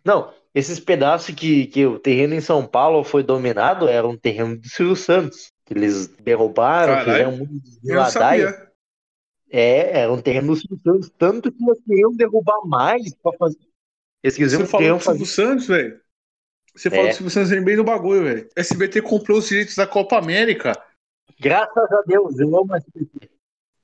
Não, esses pedaços que, que o terreno em São Paulo foi dominado era um terreno do Silvio Santos. Que eles derrubaram, Caralho, fizeram muito de É, era um terreno do Silvio Santos. Tanto que eles queriam derrubar mais para fazer. Eles Você falou do Silvio Santos, velho? Você é. falou do Silvio Santos bem no bagulho, velho. SBT comprou os direitos da Copa América. Graças a Deus, eu amo SBT.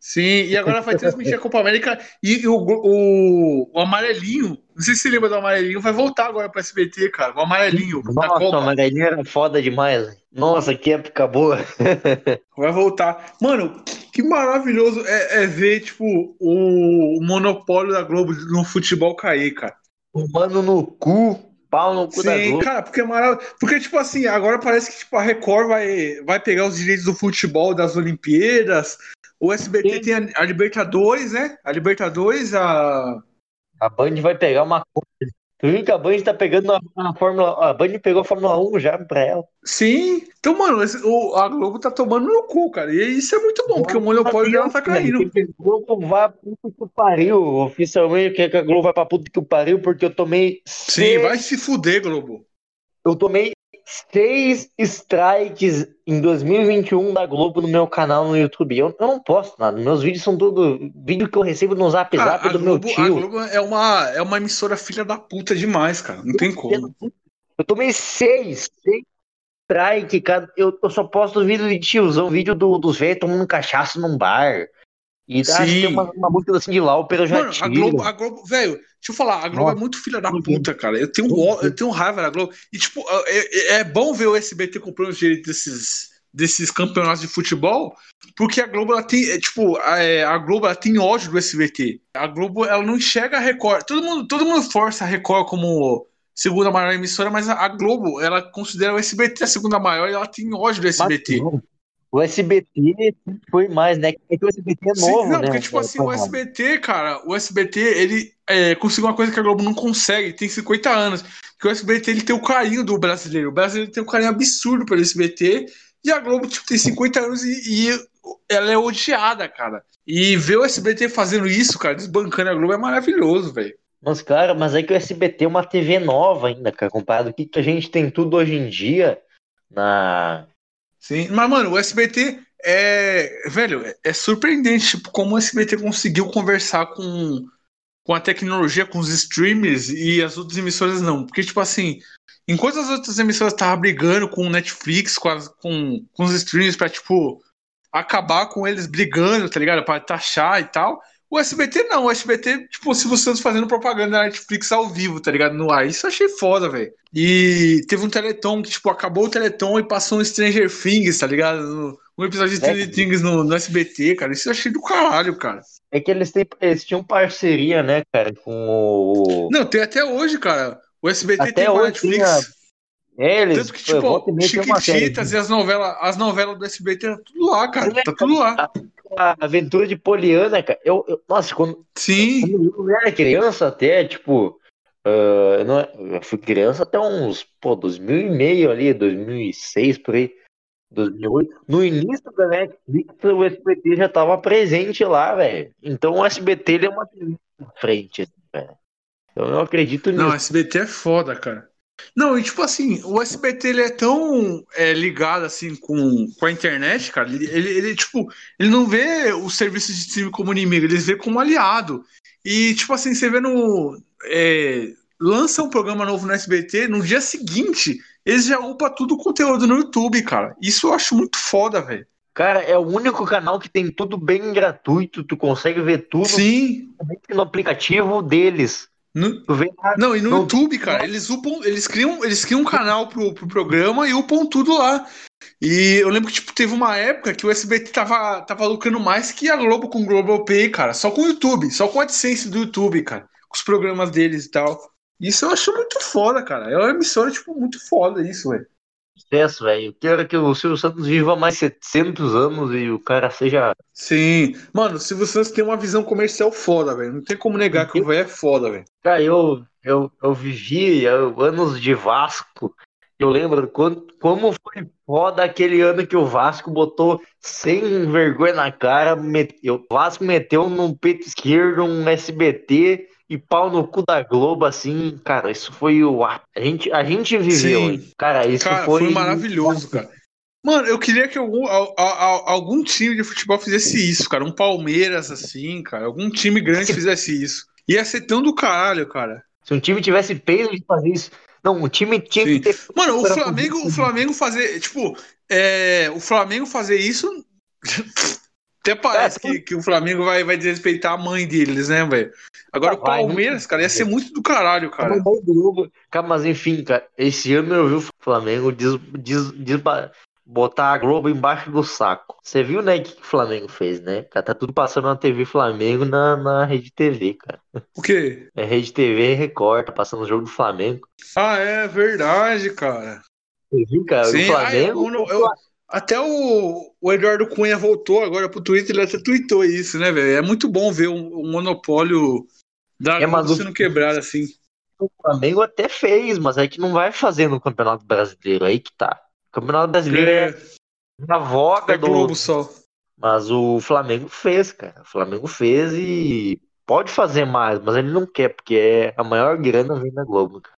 Sim, e agora vai transmitir a Copa América e o, o, o, amarelinho, não sei se você lembra do amarelinho, vai voltar agora para SBT, cara. O amarelinho. Nossa, o amarelinho era foda demais. Nossa, que época boa. vai voltar. Mano, que maravilhoso é, é ver, tipo, o, o, monopólio da Globo no futebol cair, cara. O mano no cu, pau no cu Sim, da Globo. cara, porque é maravilhoso. Porque, tipo assim, agora parece que tipo, a Record vai, vai pegar os direitos do futebol das Olimpíadas o SBT Sim. tem a, a, Libertadores, né? A Libertadores, a. A Band vai pegar uma coisa. Tu viu que a Band tá pegando a, a Fórmula. A Band pegou a Fórmula 1 já pra ela. Sim. Então, mano, esse, o, a Globo tá tomando no cu, cara. E isso é muito bom, porque o monopólio dela tá caindo. A Globo vai pra puta que pariu. Oficialmente, quer que a Globo vai pra puta que pariu, porque eu tomei. Sim, seis... vai se fuder, Globo. Eu tomei seis strikes em 2021 da Globo no meu canal no YouTube. Eu, eu não posto nada. Meus vídeos são tudo vídeo que eu recebo no Zap cara, Zap do Globo, meu tio. A Globo é uma, é uma emissora filha da puta demais, cara. Não tem como. Eu tomei seis, seis strike, cara. Eu, eu só posto vídeo de tiozão, vídeo do, dos velhos tomando cachaça num bar. E Sim. acho que tem uma, uma música assim de Lauper, eu já Mano, a Globo, a Globo, velho, deixa eu falar, a Globo é Nossa. é muito filha da puta, cara. Eu tenho, eu tenho raiva da Globo. E, tipo, é, é, é bom ver o SBT comprando os direitos desses, desses campeonatos de futebol, porque a Globo, ela tem, é, tipo, a, é, a Globo, ela tem ódio do SBT. A Globo, ela não enxerga a Record. Todo mundo, todo mundo força a Record como segunda maior emissora, mas a, a Globo, ela considera o SBT a segunda maior e ela tem ódio do SBT. Mas, o SBT foi mais, né? É que o SBT é novo, Sim, não, né? Porque, tipo assim, o SBT, cara, o SBT, ele é, conseguiu uma coisa que a Globo não consegue, tem 50 anos. Que o SBT, ele tem o carinho do brasileiro. O brasileiro tem um carinho absurdo pelo SBT. E a Globo, tipo, tem 50 anos e, e ela é odiada, cara. E ver o SBT fazendo isso, cara, desbancando a Globo é maravilhoso, velho. Mas, cara, mas é que o SBT é uma TV nova ainda, cara, comparado com o que a gente tem tudo hoje em dia na Sim, mas, mano, o SBT é. Velho, é surpreendente tipo, como o SBT conseguiu conversar com, com a tecnologia, com os streamers e as outras emissoras não. Porque, tipo assim, enquanto as outras emissoras estavam brigando com o Netflix, com, as, com, com os streamers pra, tipo, acabar com eles brigando, tá ligado? Pra taxar e tal. O SBT não, o SBT, tipo, o Silvio Santos fazendo propaganda na Netflix ao vivo, tá ligado? No ar. Isso eu achei foda, velho. E teve um Teleton que, tipo, acabou o Teleton e passou um Stranger Things, tá ligado? Um episódio de Stranger é. Things no, no, SBT, cara. Isso eu achei do caralho, cara. É que eles, têm, eles tinham parceria, né, cara, com o. Não, tem até hoje, cara. O SBT até tem uma Netflix. Tinha... É, eles, Tanto que, tipo, Chiquititas e as novelas, as novelas do SBT, tá tudo lá, cara. Tá tudo lá a aventura de Poliana, cara. Eu, eu, nossa, quando, Sim. quando eu era criança, até, tipo. Uh, eu, não, eu fui criança até uns, pô, 2000 e meio ali, 2006 por aí, 2008. No início da Netflix, o SBT já tava presente lá, velho. Então o SBT ele é uma frente, assim, velho. Então eu acredito nisso. Não, o SBT é foda, cara. Não, e tipo assim, o SBT ele é tão é, ligado assim com, com a internet, cara. Ele, ele, ele, tipo, ele não vê o serviço de streaming como inimigo, ele vê como aliado. E tipo assim, você vê no. É, lança um programa novo no SBT, no dia seguinte, eles já upam tudo o conteúdo no YouTube, cara. Isso eu acho muito foda, velho. Cara, é o único canal que tem tudo bem gratuito, tu consegue ver tudo Sim. no aplicativo deles. No... Não, e no, YouTube, cara, eles upam, eles criam, eles criam um canal pro, pro programa e upam tudo lá. E eu lembro que tipo, teve uma época que o SBT tava, tava lucrando mais que a Globo com o Global Pay, cara, só com o YouTube, só com a AdSense do YouTube, cara, com os programas deles e tal. Isso eu acho muito foda, cara. É uma emissora, tipo, muito foda isso, velho sucesso, velho. Eu quero que o Silvio Santos viva mais 700 anos e o cara seja. Sim. Mano, o Silvio Santos tem uma visão comercial foda, velho. Não tem como negar que o velho é foda, velho. Cara, eu, eu, eu vivi eu, anos de Vasco. Eu lembro quando, como foi foda aquele ano que o Vasco botou sem vergonha na cara. Meteu, o Vasco meteu no peito esquerdo um SBT e pau no cu da Globo, assim, cara, isso foi o. A gente, a gente viveu, Sim. cara, isso cara, foi... foi maravilhoso, cara. Mano, eu queria que algum, algum time de futebol fizesse isso, cara. Um Palmeiras, assim, cara. Algum time grande fizesse isso. Ia ser tão do caralho, cara. Se um time tivesse peso de fazer isso. Não, o time tinha Sim. que ter. Mano, o Flamengo, o Flamengo fazer. Tipo, é, o Flamengo fazer isso. Até parece é, que, que o Flamengo vai, vai desrespeitar a mãe deles, né, velho? Agora o Palmeiras, cara, ia ser muito do caralho, cara. Cara, mas enfim, cara, esse ano eu vi o Flamengo des, des, des, botar a Globo embaixo do saco. Você viu, né, o que o Flamengo fez, né? Cara, tá tudo passando na TV Flamengo na, na Rede TV, cara. O quê? É Rede TV e Record, tá passando o jogo do Flamengo. Ah, é verdade, cara. Você viu, cara? Sim, o Flamengo. eu, eu, até o, o, Eduardo Cunha voltou agora pro Twitter, ele até tweetou isso, né, velho? É muito bom ver um, um monopólio da é, Globo sendo quebrado assim. O Flamengo até fez, mas é que não vai fazer no Campeonato Brasileiro, aí que tá. O Campeonato Brasileiro é, é na voga é do Globo só. Mas o Flamengo fez, cara. O Flamengo fez e pode fazer mais, mas ele não quer, porque é a maior grana vem da Globo, cara.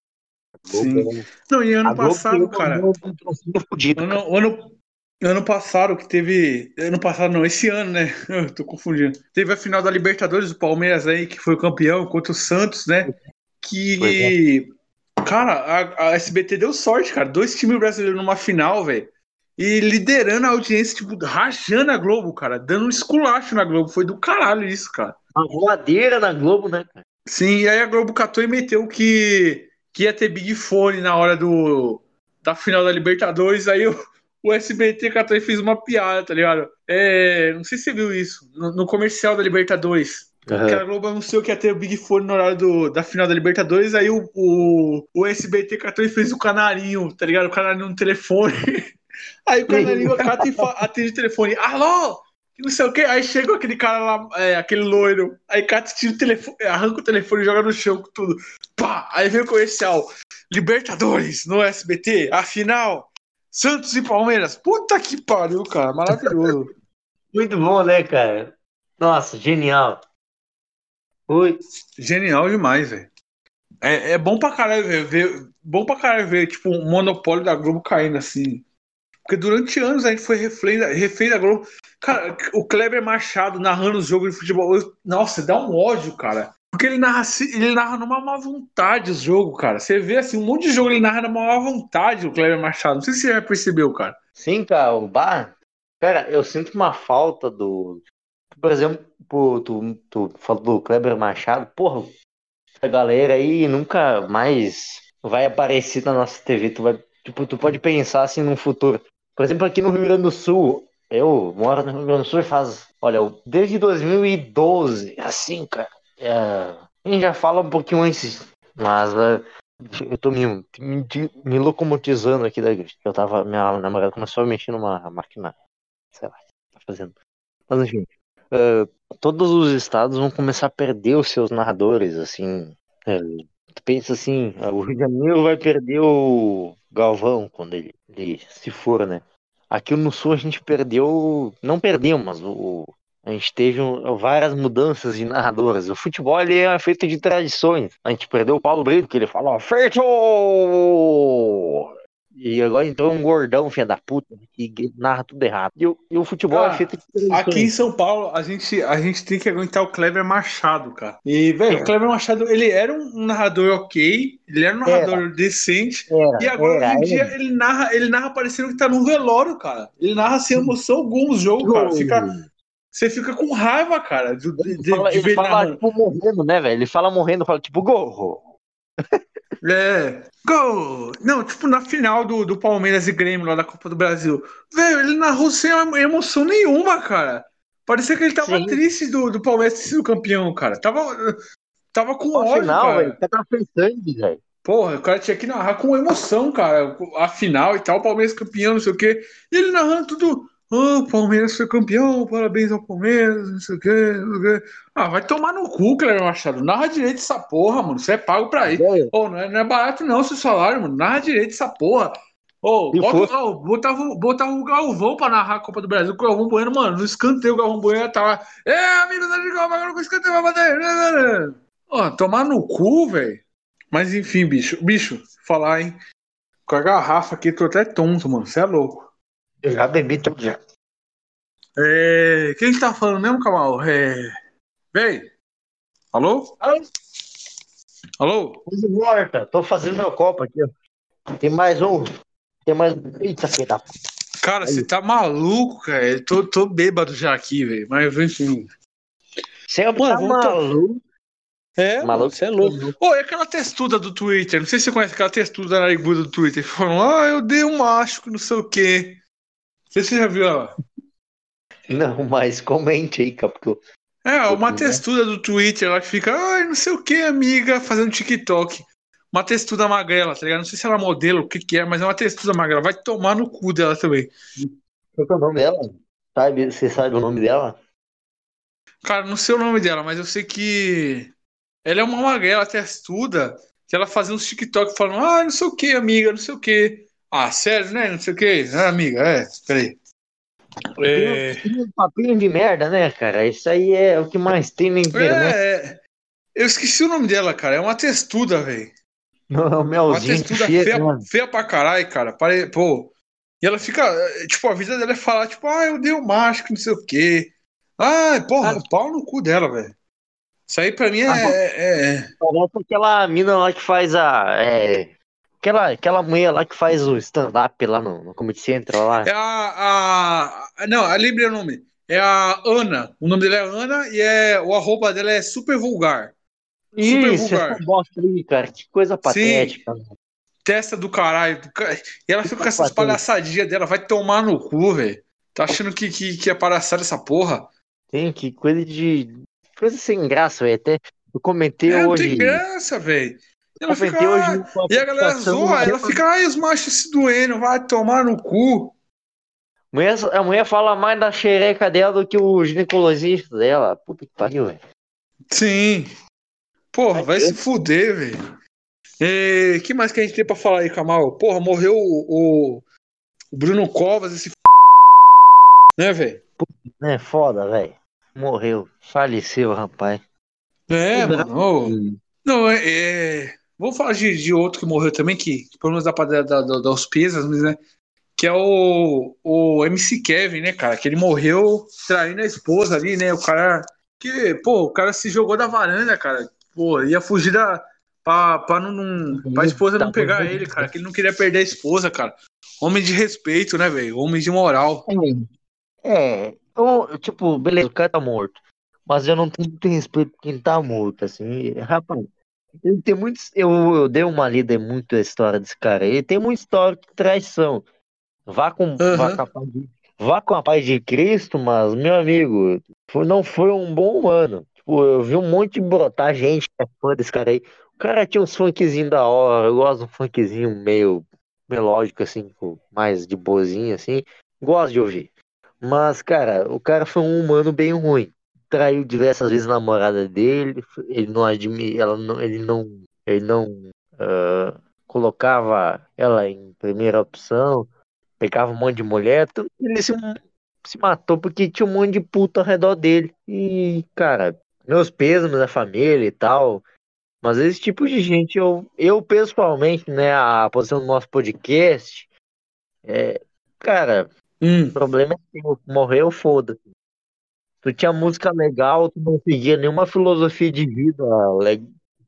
Globo Sim. É... Não, e ano passado, cara. Um fudido, ano, cara. ano, Ano passado que teve. Ano passado não, esse ano, né? Eu tô confundindo. Teve a final da Libertadores, o Palmeiras aí, que foi o campeão contra o Santos, né? Que. Cara, a, a, SBT deu sorte, cara. Dois times brasileiros numa final, velho. E liderando a audiência, tipo, rajando a Globo, cara. Dando um esculacho na Globo. Foi do caralho isso, cara. Uma voadeira na Globo, né, cara? Sim, e aí a Globo catou e meteu que, que ia ter Big Fone na hora do, da final da Libertadores. Aí eu o SBT catou e fez uma piada, tá ligado? É, não sei se você viu isso, no, no comercial da Libertadores. Uhum. Que a Globo anunciou que ia ter o Big Fone no horário do, da final da Libertadores, aí o, o, o SBT catou e fez o canarinho, tá ligado? O canarinho no telefone. Aí o canarinho cata e atende o telefone. Alô? Não sei o que. Aí chega aquele cara lá, é, aquele loiro. Aí cata tira o telefone, arranca o telefone e joga no chão com tudo. Pá! Aí vem o comercial. Libertadores no SBT, afinal. Santos e Palmeiras. Puta que pariu, cara. Maravilhoso. Muito bom, né, cara? Nossa, genial. Oi. Genial demais, velho. É, é bom pra caralho ver, ver, bom pra caralho ver, tipo, um monopólio da Globo caindo assim. Porque durante anos a gente foi refém da, refém da Globo. Cara, o Kleber Machado narrando os jogos de futebol. Nossa, dá um ódio, cara. Porque ele narra, ele narra numa má vontade os jogos, cara. Você vê assim, um monte de jogo ele narra numa má vontade, o Cleber Machado. Não sei se você já percebeu, cara. Sim, cara, o Bar. Cara, eu sinto uma falta do. Por exemplo, tu, tu falou do Kleber Machado, porra, essa galera aí nunca mais vai aparecer na nossa TV. Tu, vai, tipo, tu pode pensar assim no futuro. Por exemplo, aqui no Rio Grande do Sul, eu moro no Rio Grande do Sul e faz, olha, desde 2012, assim, cara. É, a gente já fala um pouquinho antes, mas é, eu tô me, me, me locomotizando aqui da Eu tava, minha namorada começou a mexer numa máquina, sei lá, tá fazendo. Mas enfim, uh, todos os estados vão começar a perder os seus narradores, assim. É, tu pensa assim, o Rio de Janeiro vai perder o Galvão quando ele, ele se for, né? Aqui no Sul a gente perdeu, não perdeu, mas o, a gente teve várias mudanças de narradores. O futebol ele é feito de tradições. A gente perdeu o Paulo Brito, que ele falou, feito! E agora entrou um gordão, filha da puta, que narra tudo errado. E o, e o futebol é feito de tradições. Aqui em São Paulo, a gente, a gente tem que aguentar o Kleber Machado, cara. E, velho, é. o Kleber Machado, ele era um narrador ok, ele era um narrador era. decente. Era, e agora, era, hoje em dia, ele narra, ele narra parecendo que tá num velório, cara. Ele narra sem emoção algum os jogos, cara. Fica você fica com raiva, cara, de, ele de, fala, de ele fala tipo, morrendo, né, velho? Ele fala morrendo, fala tipo, gol. É, gol! Não, tipo, na final do, do Palmeiras e Grêmio lá da Copa do Brasil. Velho, ele narrou sem emoção nenhuma, cara. Parecia que ele tava Sim. triste do, do Palmeiras ter sido campeão, cara. Tava, tava com ódio, final, cara. Tava pensando, velho. Porra, o cara tinha que narrar com emoção, cara. A final e tal, o Palmeiras campeão, não sei o quê. E ele narrando tudo oh, o Palmeiras foi campeão, parabéns ao Palmeiras, não sei o quê, não sei o quê. Ah, vai tomar no cu, Cleber Machado. Narra direito essa porra, mano. Você é pago pra ir. Oh, não, é, não é barato, não, seu salário, mano. Narra direito essa porra. Ô, oh, bota, oh, botava, botava o Galvão pra narrar a Copa do Brasil. O Galvão Bueno, mano, no escanteio o Galvão Bueno tava. É, amigo da Ligão, agora com escanteio vai bater. Ó, oh, tomar no cu, velho. Mas enfim, bicho. Bicho, falar, hein? Com a garrafa aqui, tô até tonto, mano. Você é louco. Eu já bebi tudo já. É, quem tá falando mesmo, Kamal? É... Vem. Alô? Alô? Alô? De volta. Tô fazendo meu copo aqui. Tem mais um. Tem mais. Eita, filha da. Cara, você tá maluco, cara. Eu tô, tô bêbado já aqui, velho. Mas enfim. Você é tá maluco? É, maluco, você é louco. Ô, é aquela textuda do Twitter. Não sei se você conhece aquela textuda nariguda do Twitter. Falando, ah, eu dei um macho que não sei o quê sei se você já viu ela. Não, mas comente aí, Capcom. É, uma textura do Twitter lá que fica, ai, não sei o que, amiga, fazendo TikTok. Uma textura magrela, tá ligado? Não sei se ela é modelo, o que que é, mas é uma textura magrela. Vai tomar no cu dela também. Qual é o nome dela? Sabe, você sabe o nome dela? Cara, não sei o nome dela, mas eu sei que ela é uma magrela textuda que ela fazia uns TikTok falando, ah, não sei o que, amiga, não sei o que. Ah, sério, né? Não sei o que. Ah, amiga, é, peraí. É... Um papinho de merda, né, cara? Isso aí é o que mais tem na internet. É, é. eu esqueci o nome dela, cara. É uma textuda, velho. Não, melzinho. Uma textuda feia, feia, feia pra caralho, cara. Pare... Pô. E ela fica. Tipo, a vida dela é falar, tipo, ah, eu dei um mágico, não sei o quê. Ah, porra, ah. pau no cu dela, velho. Isso aí pra mim é, ah, é, é. Parece aquela mina lá que faz a. É, Aquela, aquela mulher lá que faz o stand-up lá no, no Comedy Central lá. É a, a. Não, a lembrei o nome. É a Ana. O nome dela é Ana e é, o arroba dela é super vulgar. Super Isso, vulgar. bosta aí, cara. Que coisa patética. Sim. Testa do caralho. E ela fica com essas palhaçadinhas dela. Vai tomar no cu, velho. Tá achando que, que, que é palhaçada essa porra? Tem que coisa de. Coisa sem graça, velho. Até eu comentei é, hoje. Não tem graça, velho. Ela fica, ah, e a galera zoa, ela fica, ai, os machos se doendo, vai tomar no cu. A mulher fala mais da xereca dela do que o ginecologista dela. Puta que pariu, velho. Sim. Porra, vai, se fuder, velho. E que mais que a gente tem pra falar aí, Kamal? Porra, morreu o, o Bruno Covas, esse f... né, velho? É foda, velho. Morreu. Faleceu, rapaz. É, mano. Não, é, é, Vou falar de, de outro que morreu também, que, pelo menos dá pra dar, dar, dar os pesos, né? Que é o, o MC Kevin, né, cara? Que ele morreu traindo a esposa ali, né? O cara. Que, pô, o cara se jogou da varanda, cara. Pô, ia fugir da. Pra, pra, não, não, pra esposa não pegar ele, cara. Que ele não queria perder a esposa, cara. Homem de respeito, né, velho? Homem de moral. É, eu, tipo, beleza, o cara tá morto. Mas eu não tenho respeito por quem tá morto, assim. Rapaz, ele tem muitos. Eu, eu dei uma lida em muito a história desse cara. Ele tem muita história de traição. Vá com, vá, Aham. com a paz de, vá com a paz de Cristo, mas, meu amigo, foi- não foi um bom ano. Tipo, eu vi um monte de brotar gente que é fã desse cara aí. O cara tinha uns funkzinhos da hora. Eu gosto de um funkzinho meio melódico, assim, mais de boazinha, assim. Gosto de ouvir. Mas, cara, o cara foi um humano bem ruim. Traiu diversas vezes a namorada dele. Ele não admi, ela não, ele não, ele não ah, colocava ela em primeira opção. Pegava um monte de mulher. Que ele se, se matou porque tinha um monte de puta ao redor dele. E, cara, meus pêsames da família e tal. Mas esse tipo de gente, eu, eu pessoalmente, né, a posição do nosso podcast, é, cara, Hum. o problema é teu. Morreu, foda. Tu tinha música legal, tu não seguia nenhuma filosofia de vida.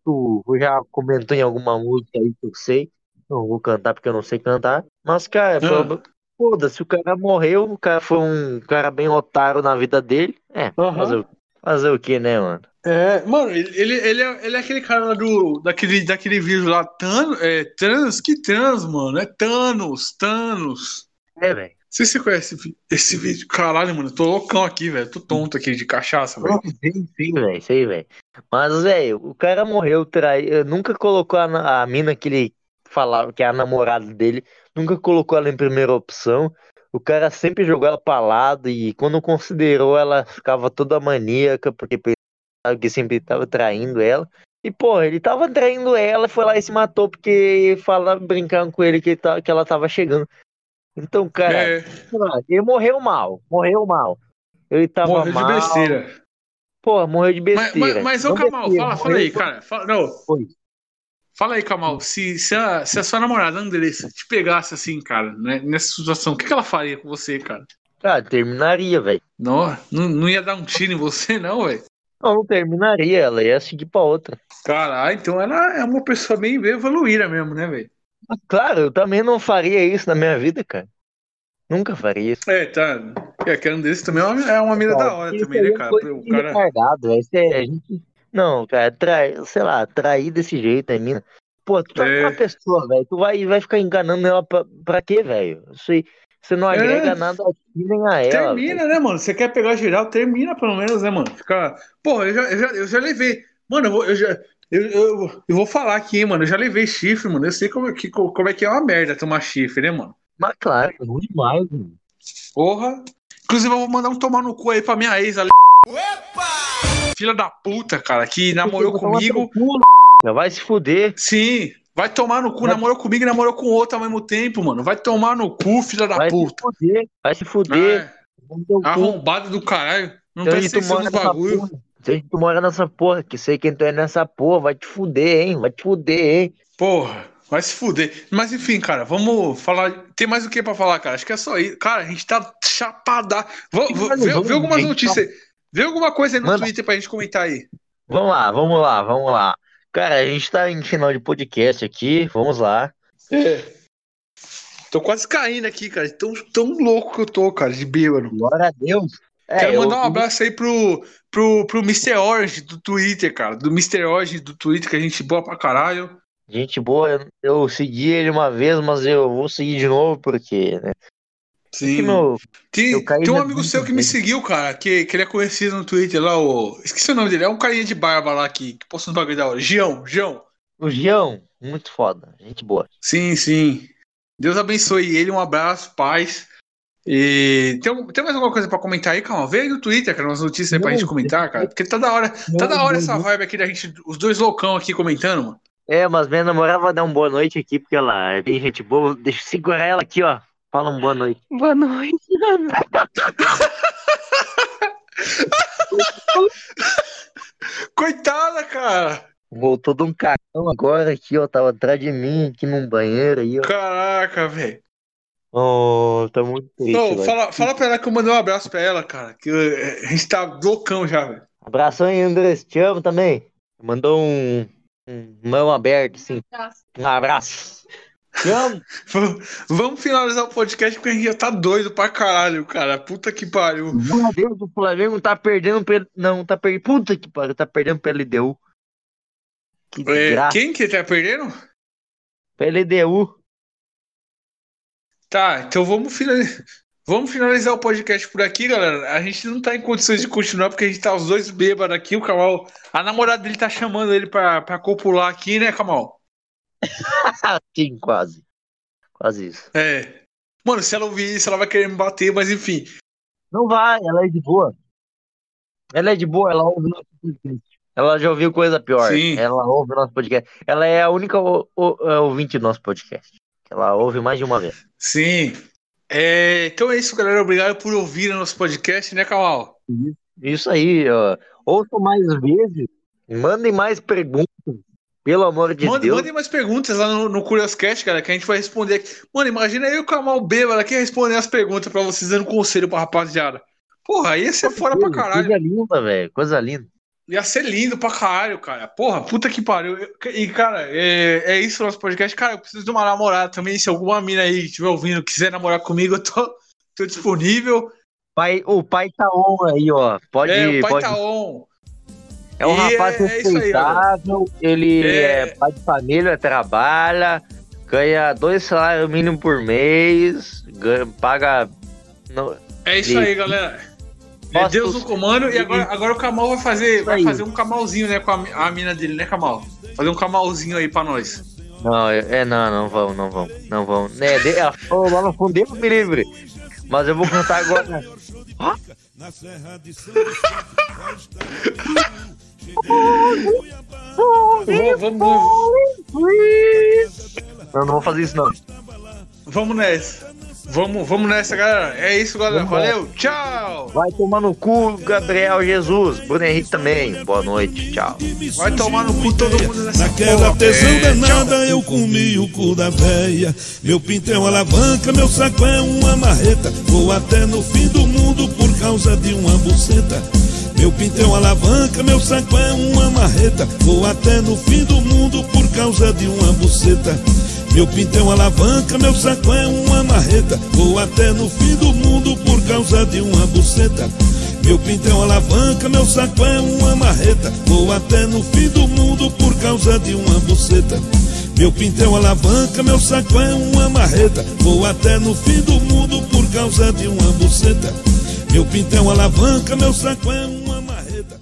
Tu já comentou em alguma música aí que eu sei. Não vou cantar porque eu não sei cantar. Mas, cara, Ah. foda-se, o cara morreu, o cara foi um cara bem otário na vida dele. É, Aham. fazer, o- fazer o que, né, mano? É, mano, ele, ele, ele, é, ele é aquele cara lá do, daquele, daquele vídeo lá, Thanos, é, trans, que trans, mano, é Thanos, Thanos. É, velho. Se você conhece esse, vídeo. Caralho, mano, tô loucão aqui, velho, tô tonto aqui de cachaça, velho. Sim, sim, velho, sei, velho. Mas, velho, o cara morreu, trai... nunca colocou a, a mina que ele falava que é a namorada dele, nunca colocou ela em primeira opção. O cara sempre jogou ela pra lado e quando considerou, ela ficava toda maníaca, porque pensava que sempre tava traindo ela. E, pô, ele tava traindo ela, foi lá e se matou porque falaram, brincando com ele que, ele tá- que ela tava chegando. Então, cara, É, ele morreu mal, morreu mal. Ele tava morreu de mal. besteira. Pô, morreu de besteira. mas, mas ô Kamal, besteira, fala, fala morreu aí, cara. Fala, não, Oi. fala aí, Kamal. Se, se, a, se a sua namorada Andressa te pegasse assim, cara, né, nessa situação, o que, que ela faria com você, cara? Cara, terminaria, velho. Não, não, não ia dar um tiro em você, não, velho. Não, não terminaria, ela ia seguir pra outra. Caralho, então ela é uma pessoa bem evoluída mesmo, né, velho? Claro, eu também não faria isso na minha vida, cara. Nunca faria isso. É, tá. É, que a Andressa também é uma, é uma mina da hora também, né, é cara? O cara. retardado, é, a gente... Não, cara, trai... sei lá, trair desse jeito, é mina. Pô, tu tá com É. uma pessoa, velho. Tu vai, vai ficar enganando ela pra, pra quê, velho? Isso aí. Você não É. agrega nada a ti nem a ela. Termina, velho. né, mano? Você quer pegar geral, termina pelo menos, né, mano? Fica. Porra, eu já, eu já, eu já levei. Mano, eu, vou, eu já. Eu, eu, eu vou falar aqui, hein, mano. Eu já levei chifre, mano. Eu sei como, é que, como é que é uma merda tomar chifre, né, mano? Mas claro, é ruim demais, mano. Porra. Inclusive, eu vou mandar um tomar no cu aí pra minha ex, Ale... Filha da puta, cara, que namorou Vai tomar comigo. cu? Vai se fuder. Sim, vai tomar no cu, Vai- namorou comigo e namorou com outro ao mesmo tempo, mano. Vai tomar no cu, filha da Vai se puta. fuder. Vai se fuder. É, arrombado do caralho. Não Então, nos nessa bagulho. porra. Se tu mora nessa porra, que sei quem tu é nessa porra, vai te fuder, hein? Vai te fuder, hein? Porra, vai se fuder. Mas enfim, cara, vamos falar. Tem mais o que pra falar, cara? Acho que é só isso. Cara, a gente tá chapada. Vamos, vê, vê algumas notícias aí. Vê alguma coisa aí no Manda. Twitter pra gente comentar aí. Vamos lá, vamos lá, vamos lá. Cara, a gente tá em final de podcast aqui, vamos lá. É. Tô quase caindo aqui, cara. Tão, tão louco que eu tô, cara, de bêbado. Glória a Deus. É, Quero eu- mandar um abraço aí pro, pro, pro Mr. Orange do Twitter, cara. Do Mr. Orange do Twitter, que a gente boa pra caralho. Gente boa, eu, eu segui ele uma vez, mas eu vou seguir de novo, porque, né? Sim. Meu, Tem, eu tem um na amigo seu que me seguiu, cara, que, que ele é conhecido no Twitter lá, o. Esqueci o nome dele, é um carinha de barba lá que, que posta uns bagulho da hora. Gião, Gião. o Gião, muito foda, gente boa. Sim, sim. Deus abençoe ele, um abraço, paz. E tem, tem mais alguma coisa pra comentar aí, calma? Vê aí no Twitter, cara, umas notícias aí pra gente comentar, cara. Porque tá da hora, tá da hora essa vibe aqui da gente, os dois loucão aqui comentando, mano. É, mas minha namorada vai dar uma boa noite aqui, porque ela é bem gente boa. Deixa eu segurar ela aqui, ó. Fala uma boa noite. Boa noite. Coitada, cara! Voltou de um cartão agora aqui, ó. Tava atrás de mim, aqui num banheiro aí, ó. Caraca, velho. Oh, tá muito triste. Não, fala, fala pra ela que eu mandei um abraço pra ela, cara. Que eh, a gente tá loucão já, velho. Abração aí, Andrés. Te amo também. Mandou um, um mão aberto, assim. Um abraço. Vamos. Vamos finalizar o podcast porque a gente já tá doido pra caralho, cara. Puta que pariu. Meu Deus, o Flamengo tá perdendo pelo. Não, tá perdendo. Puta que pariu, tá perdendo pelo LDU. Que é, quem que tá perdendo? Pelo LDU. Tá, então vamos finalizar. Vamos finalizar o podcast por aqui, galera. A gente não tá em condições de continuar porque a gente tá os dois bêbados aqui. O Kamal, a namorada dele tá chamando ele pra, pra copular aqui, né, Kamal? Sim, quase. Quase isso. É. Mano, se ela ouvir isso, ela vai querer me bater, mas enfim. Não vai, ela é de boa. Ela é de boa, ela ouve nosso podcast. Ela já ouviu coisa pior. Sim. Ela ouve nosso podcast. Ela é a única ouvinte do nosso podcast. Ela ouve mais de uma vez. Sim. É, então é isso, galera. Obrigado por ouvir o nosso podcast, né, Kamal? Isso aí. Ó. Ouçam mais vezes. Mandem mais perguntas. Pelo amor de Manda, Deus. Mandem mais perguntas lá no, no Curioscast, cara, que a gente vai responder aqui. Mano, imagina aí o Kamal bêbado aqui respondendo as perguntas pra vocês, dando conselho pra rapaziada. Porra, ia ser fora pra caralho. Coisa linda, velho. Coisa linda. Ia ser lindo pra caralho, cara. Porra, puta que pariu. E, cara, é, é isso o nosso podcast. Cara, eu preciso de uma namorada também. Se alguma mina aí estiver ouvindo quiser namorar comigo, eu tô, tô disponível. Pai, o pai tá on aí, ó. Pode É, o pai pode... tá on. É um e rapaz é, respeitável, é ele é... é... pai de família, trabalha, ganha dois salários mínimos por mês, ganha, paga. No... É isso aí, galera. É Deus no comando. E agora, agora o Kamal vai fazer, vai fazer um camalzinho, né, com a, a mina dele, né, Kamal? Fazer um camalzinho aí pra nós. Não, é, não, não vão, não vão, não vão. Né, de, lá no fundo, Deus me livre. Mas eu vou cantar agora. Na Serra de São Vamos, Eu não vou fazer isso, não. Vamos nessa. Vamos, vamos nessa, galera. É isso, galera. Vamos Valeu, lá. tchau. Vai tomar no cu, Gabriel Jesus. Bruno Henrique também. Boa noite, tchau. Vai tomar no cu todo mundo nessa Naquela tesão é, danada, eu comi o cu da véia. Meu pinto é uma alavanca, meu saco é uma marreta. Vou até no fim do mundo por causa de uma buceta. Meu pinto é uma alavanca, meu saco é uma marreta. Vou até no fim do mundo por causa de uma buceta. Meu pinto é uma alavanca, meu saco é uma marreta. Vou até no fim do mundo por causa de uma buceta. Meu pinto é uma alavanca, meu saco é uma marreta. Vou até no fim do mundo por causa de uma buceta. Meu pinto é alavanca, meu saco é uma marreta. Vou até no fim do mundo por causa de uma buceta. Meu pinto é alavanca, meu saco é uma marreta.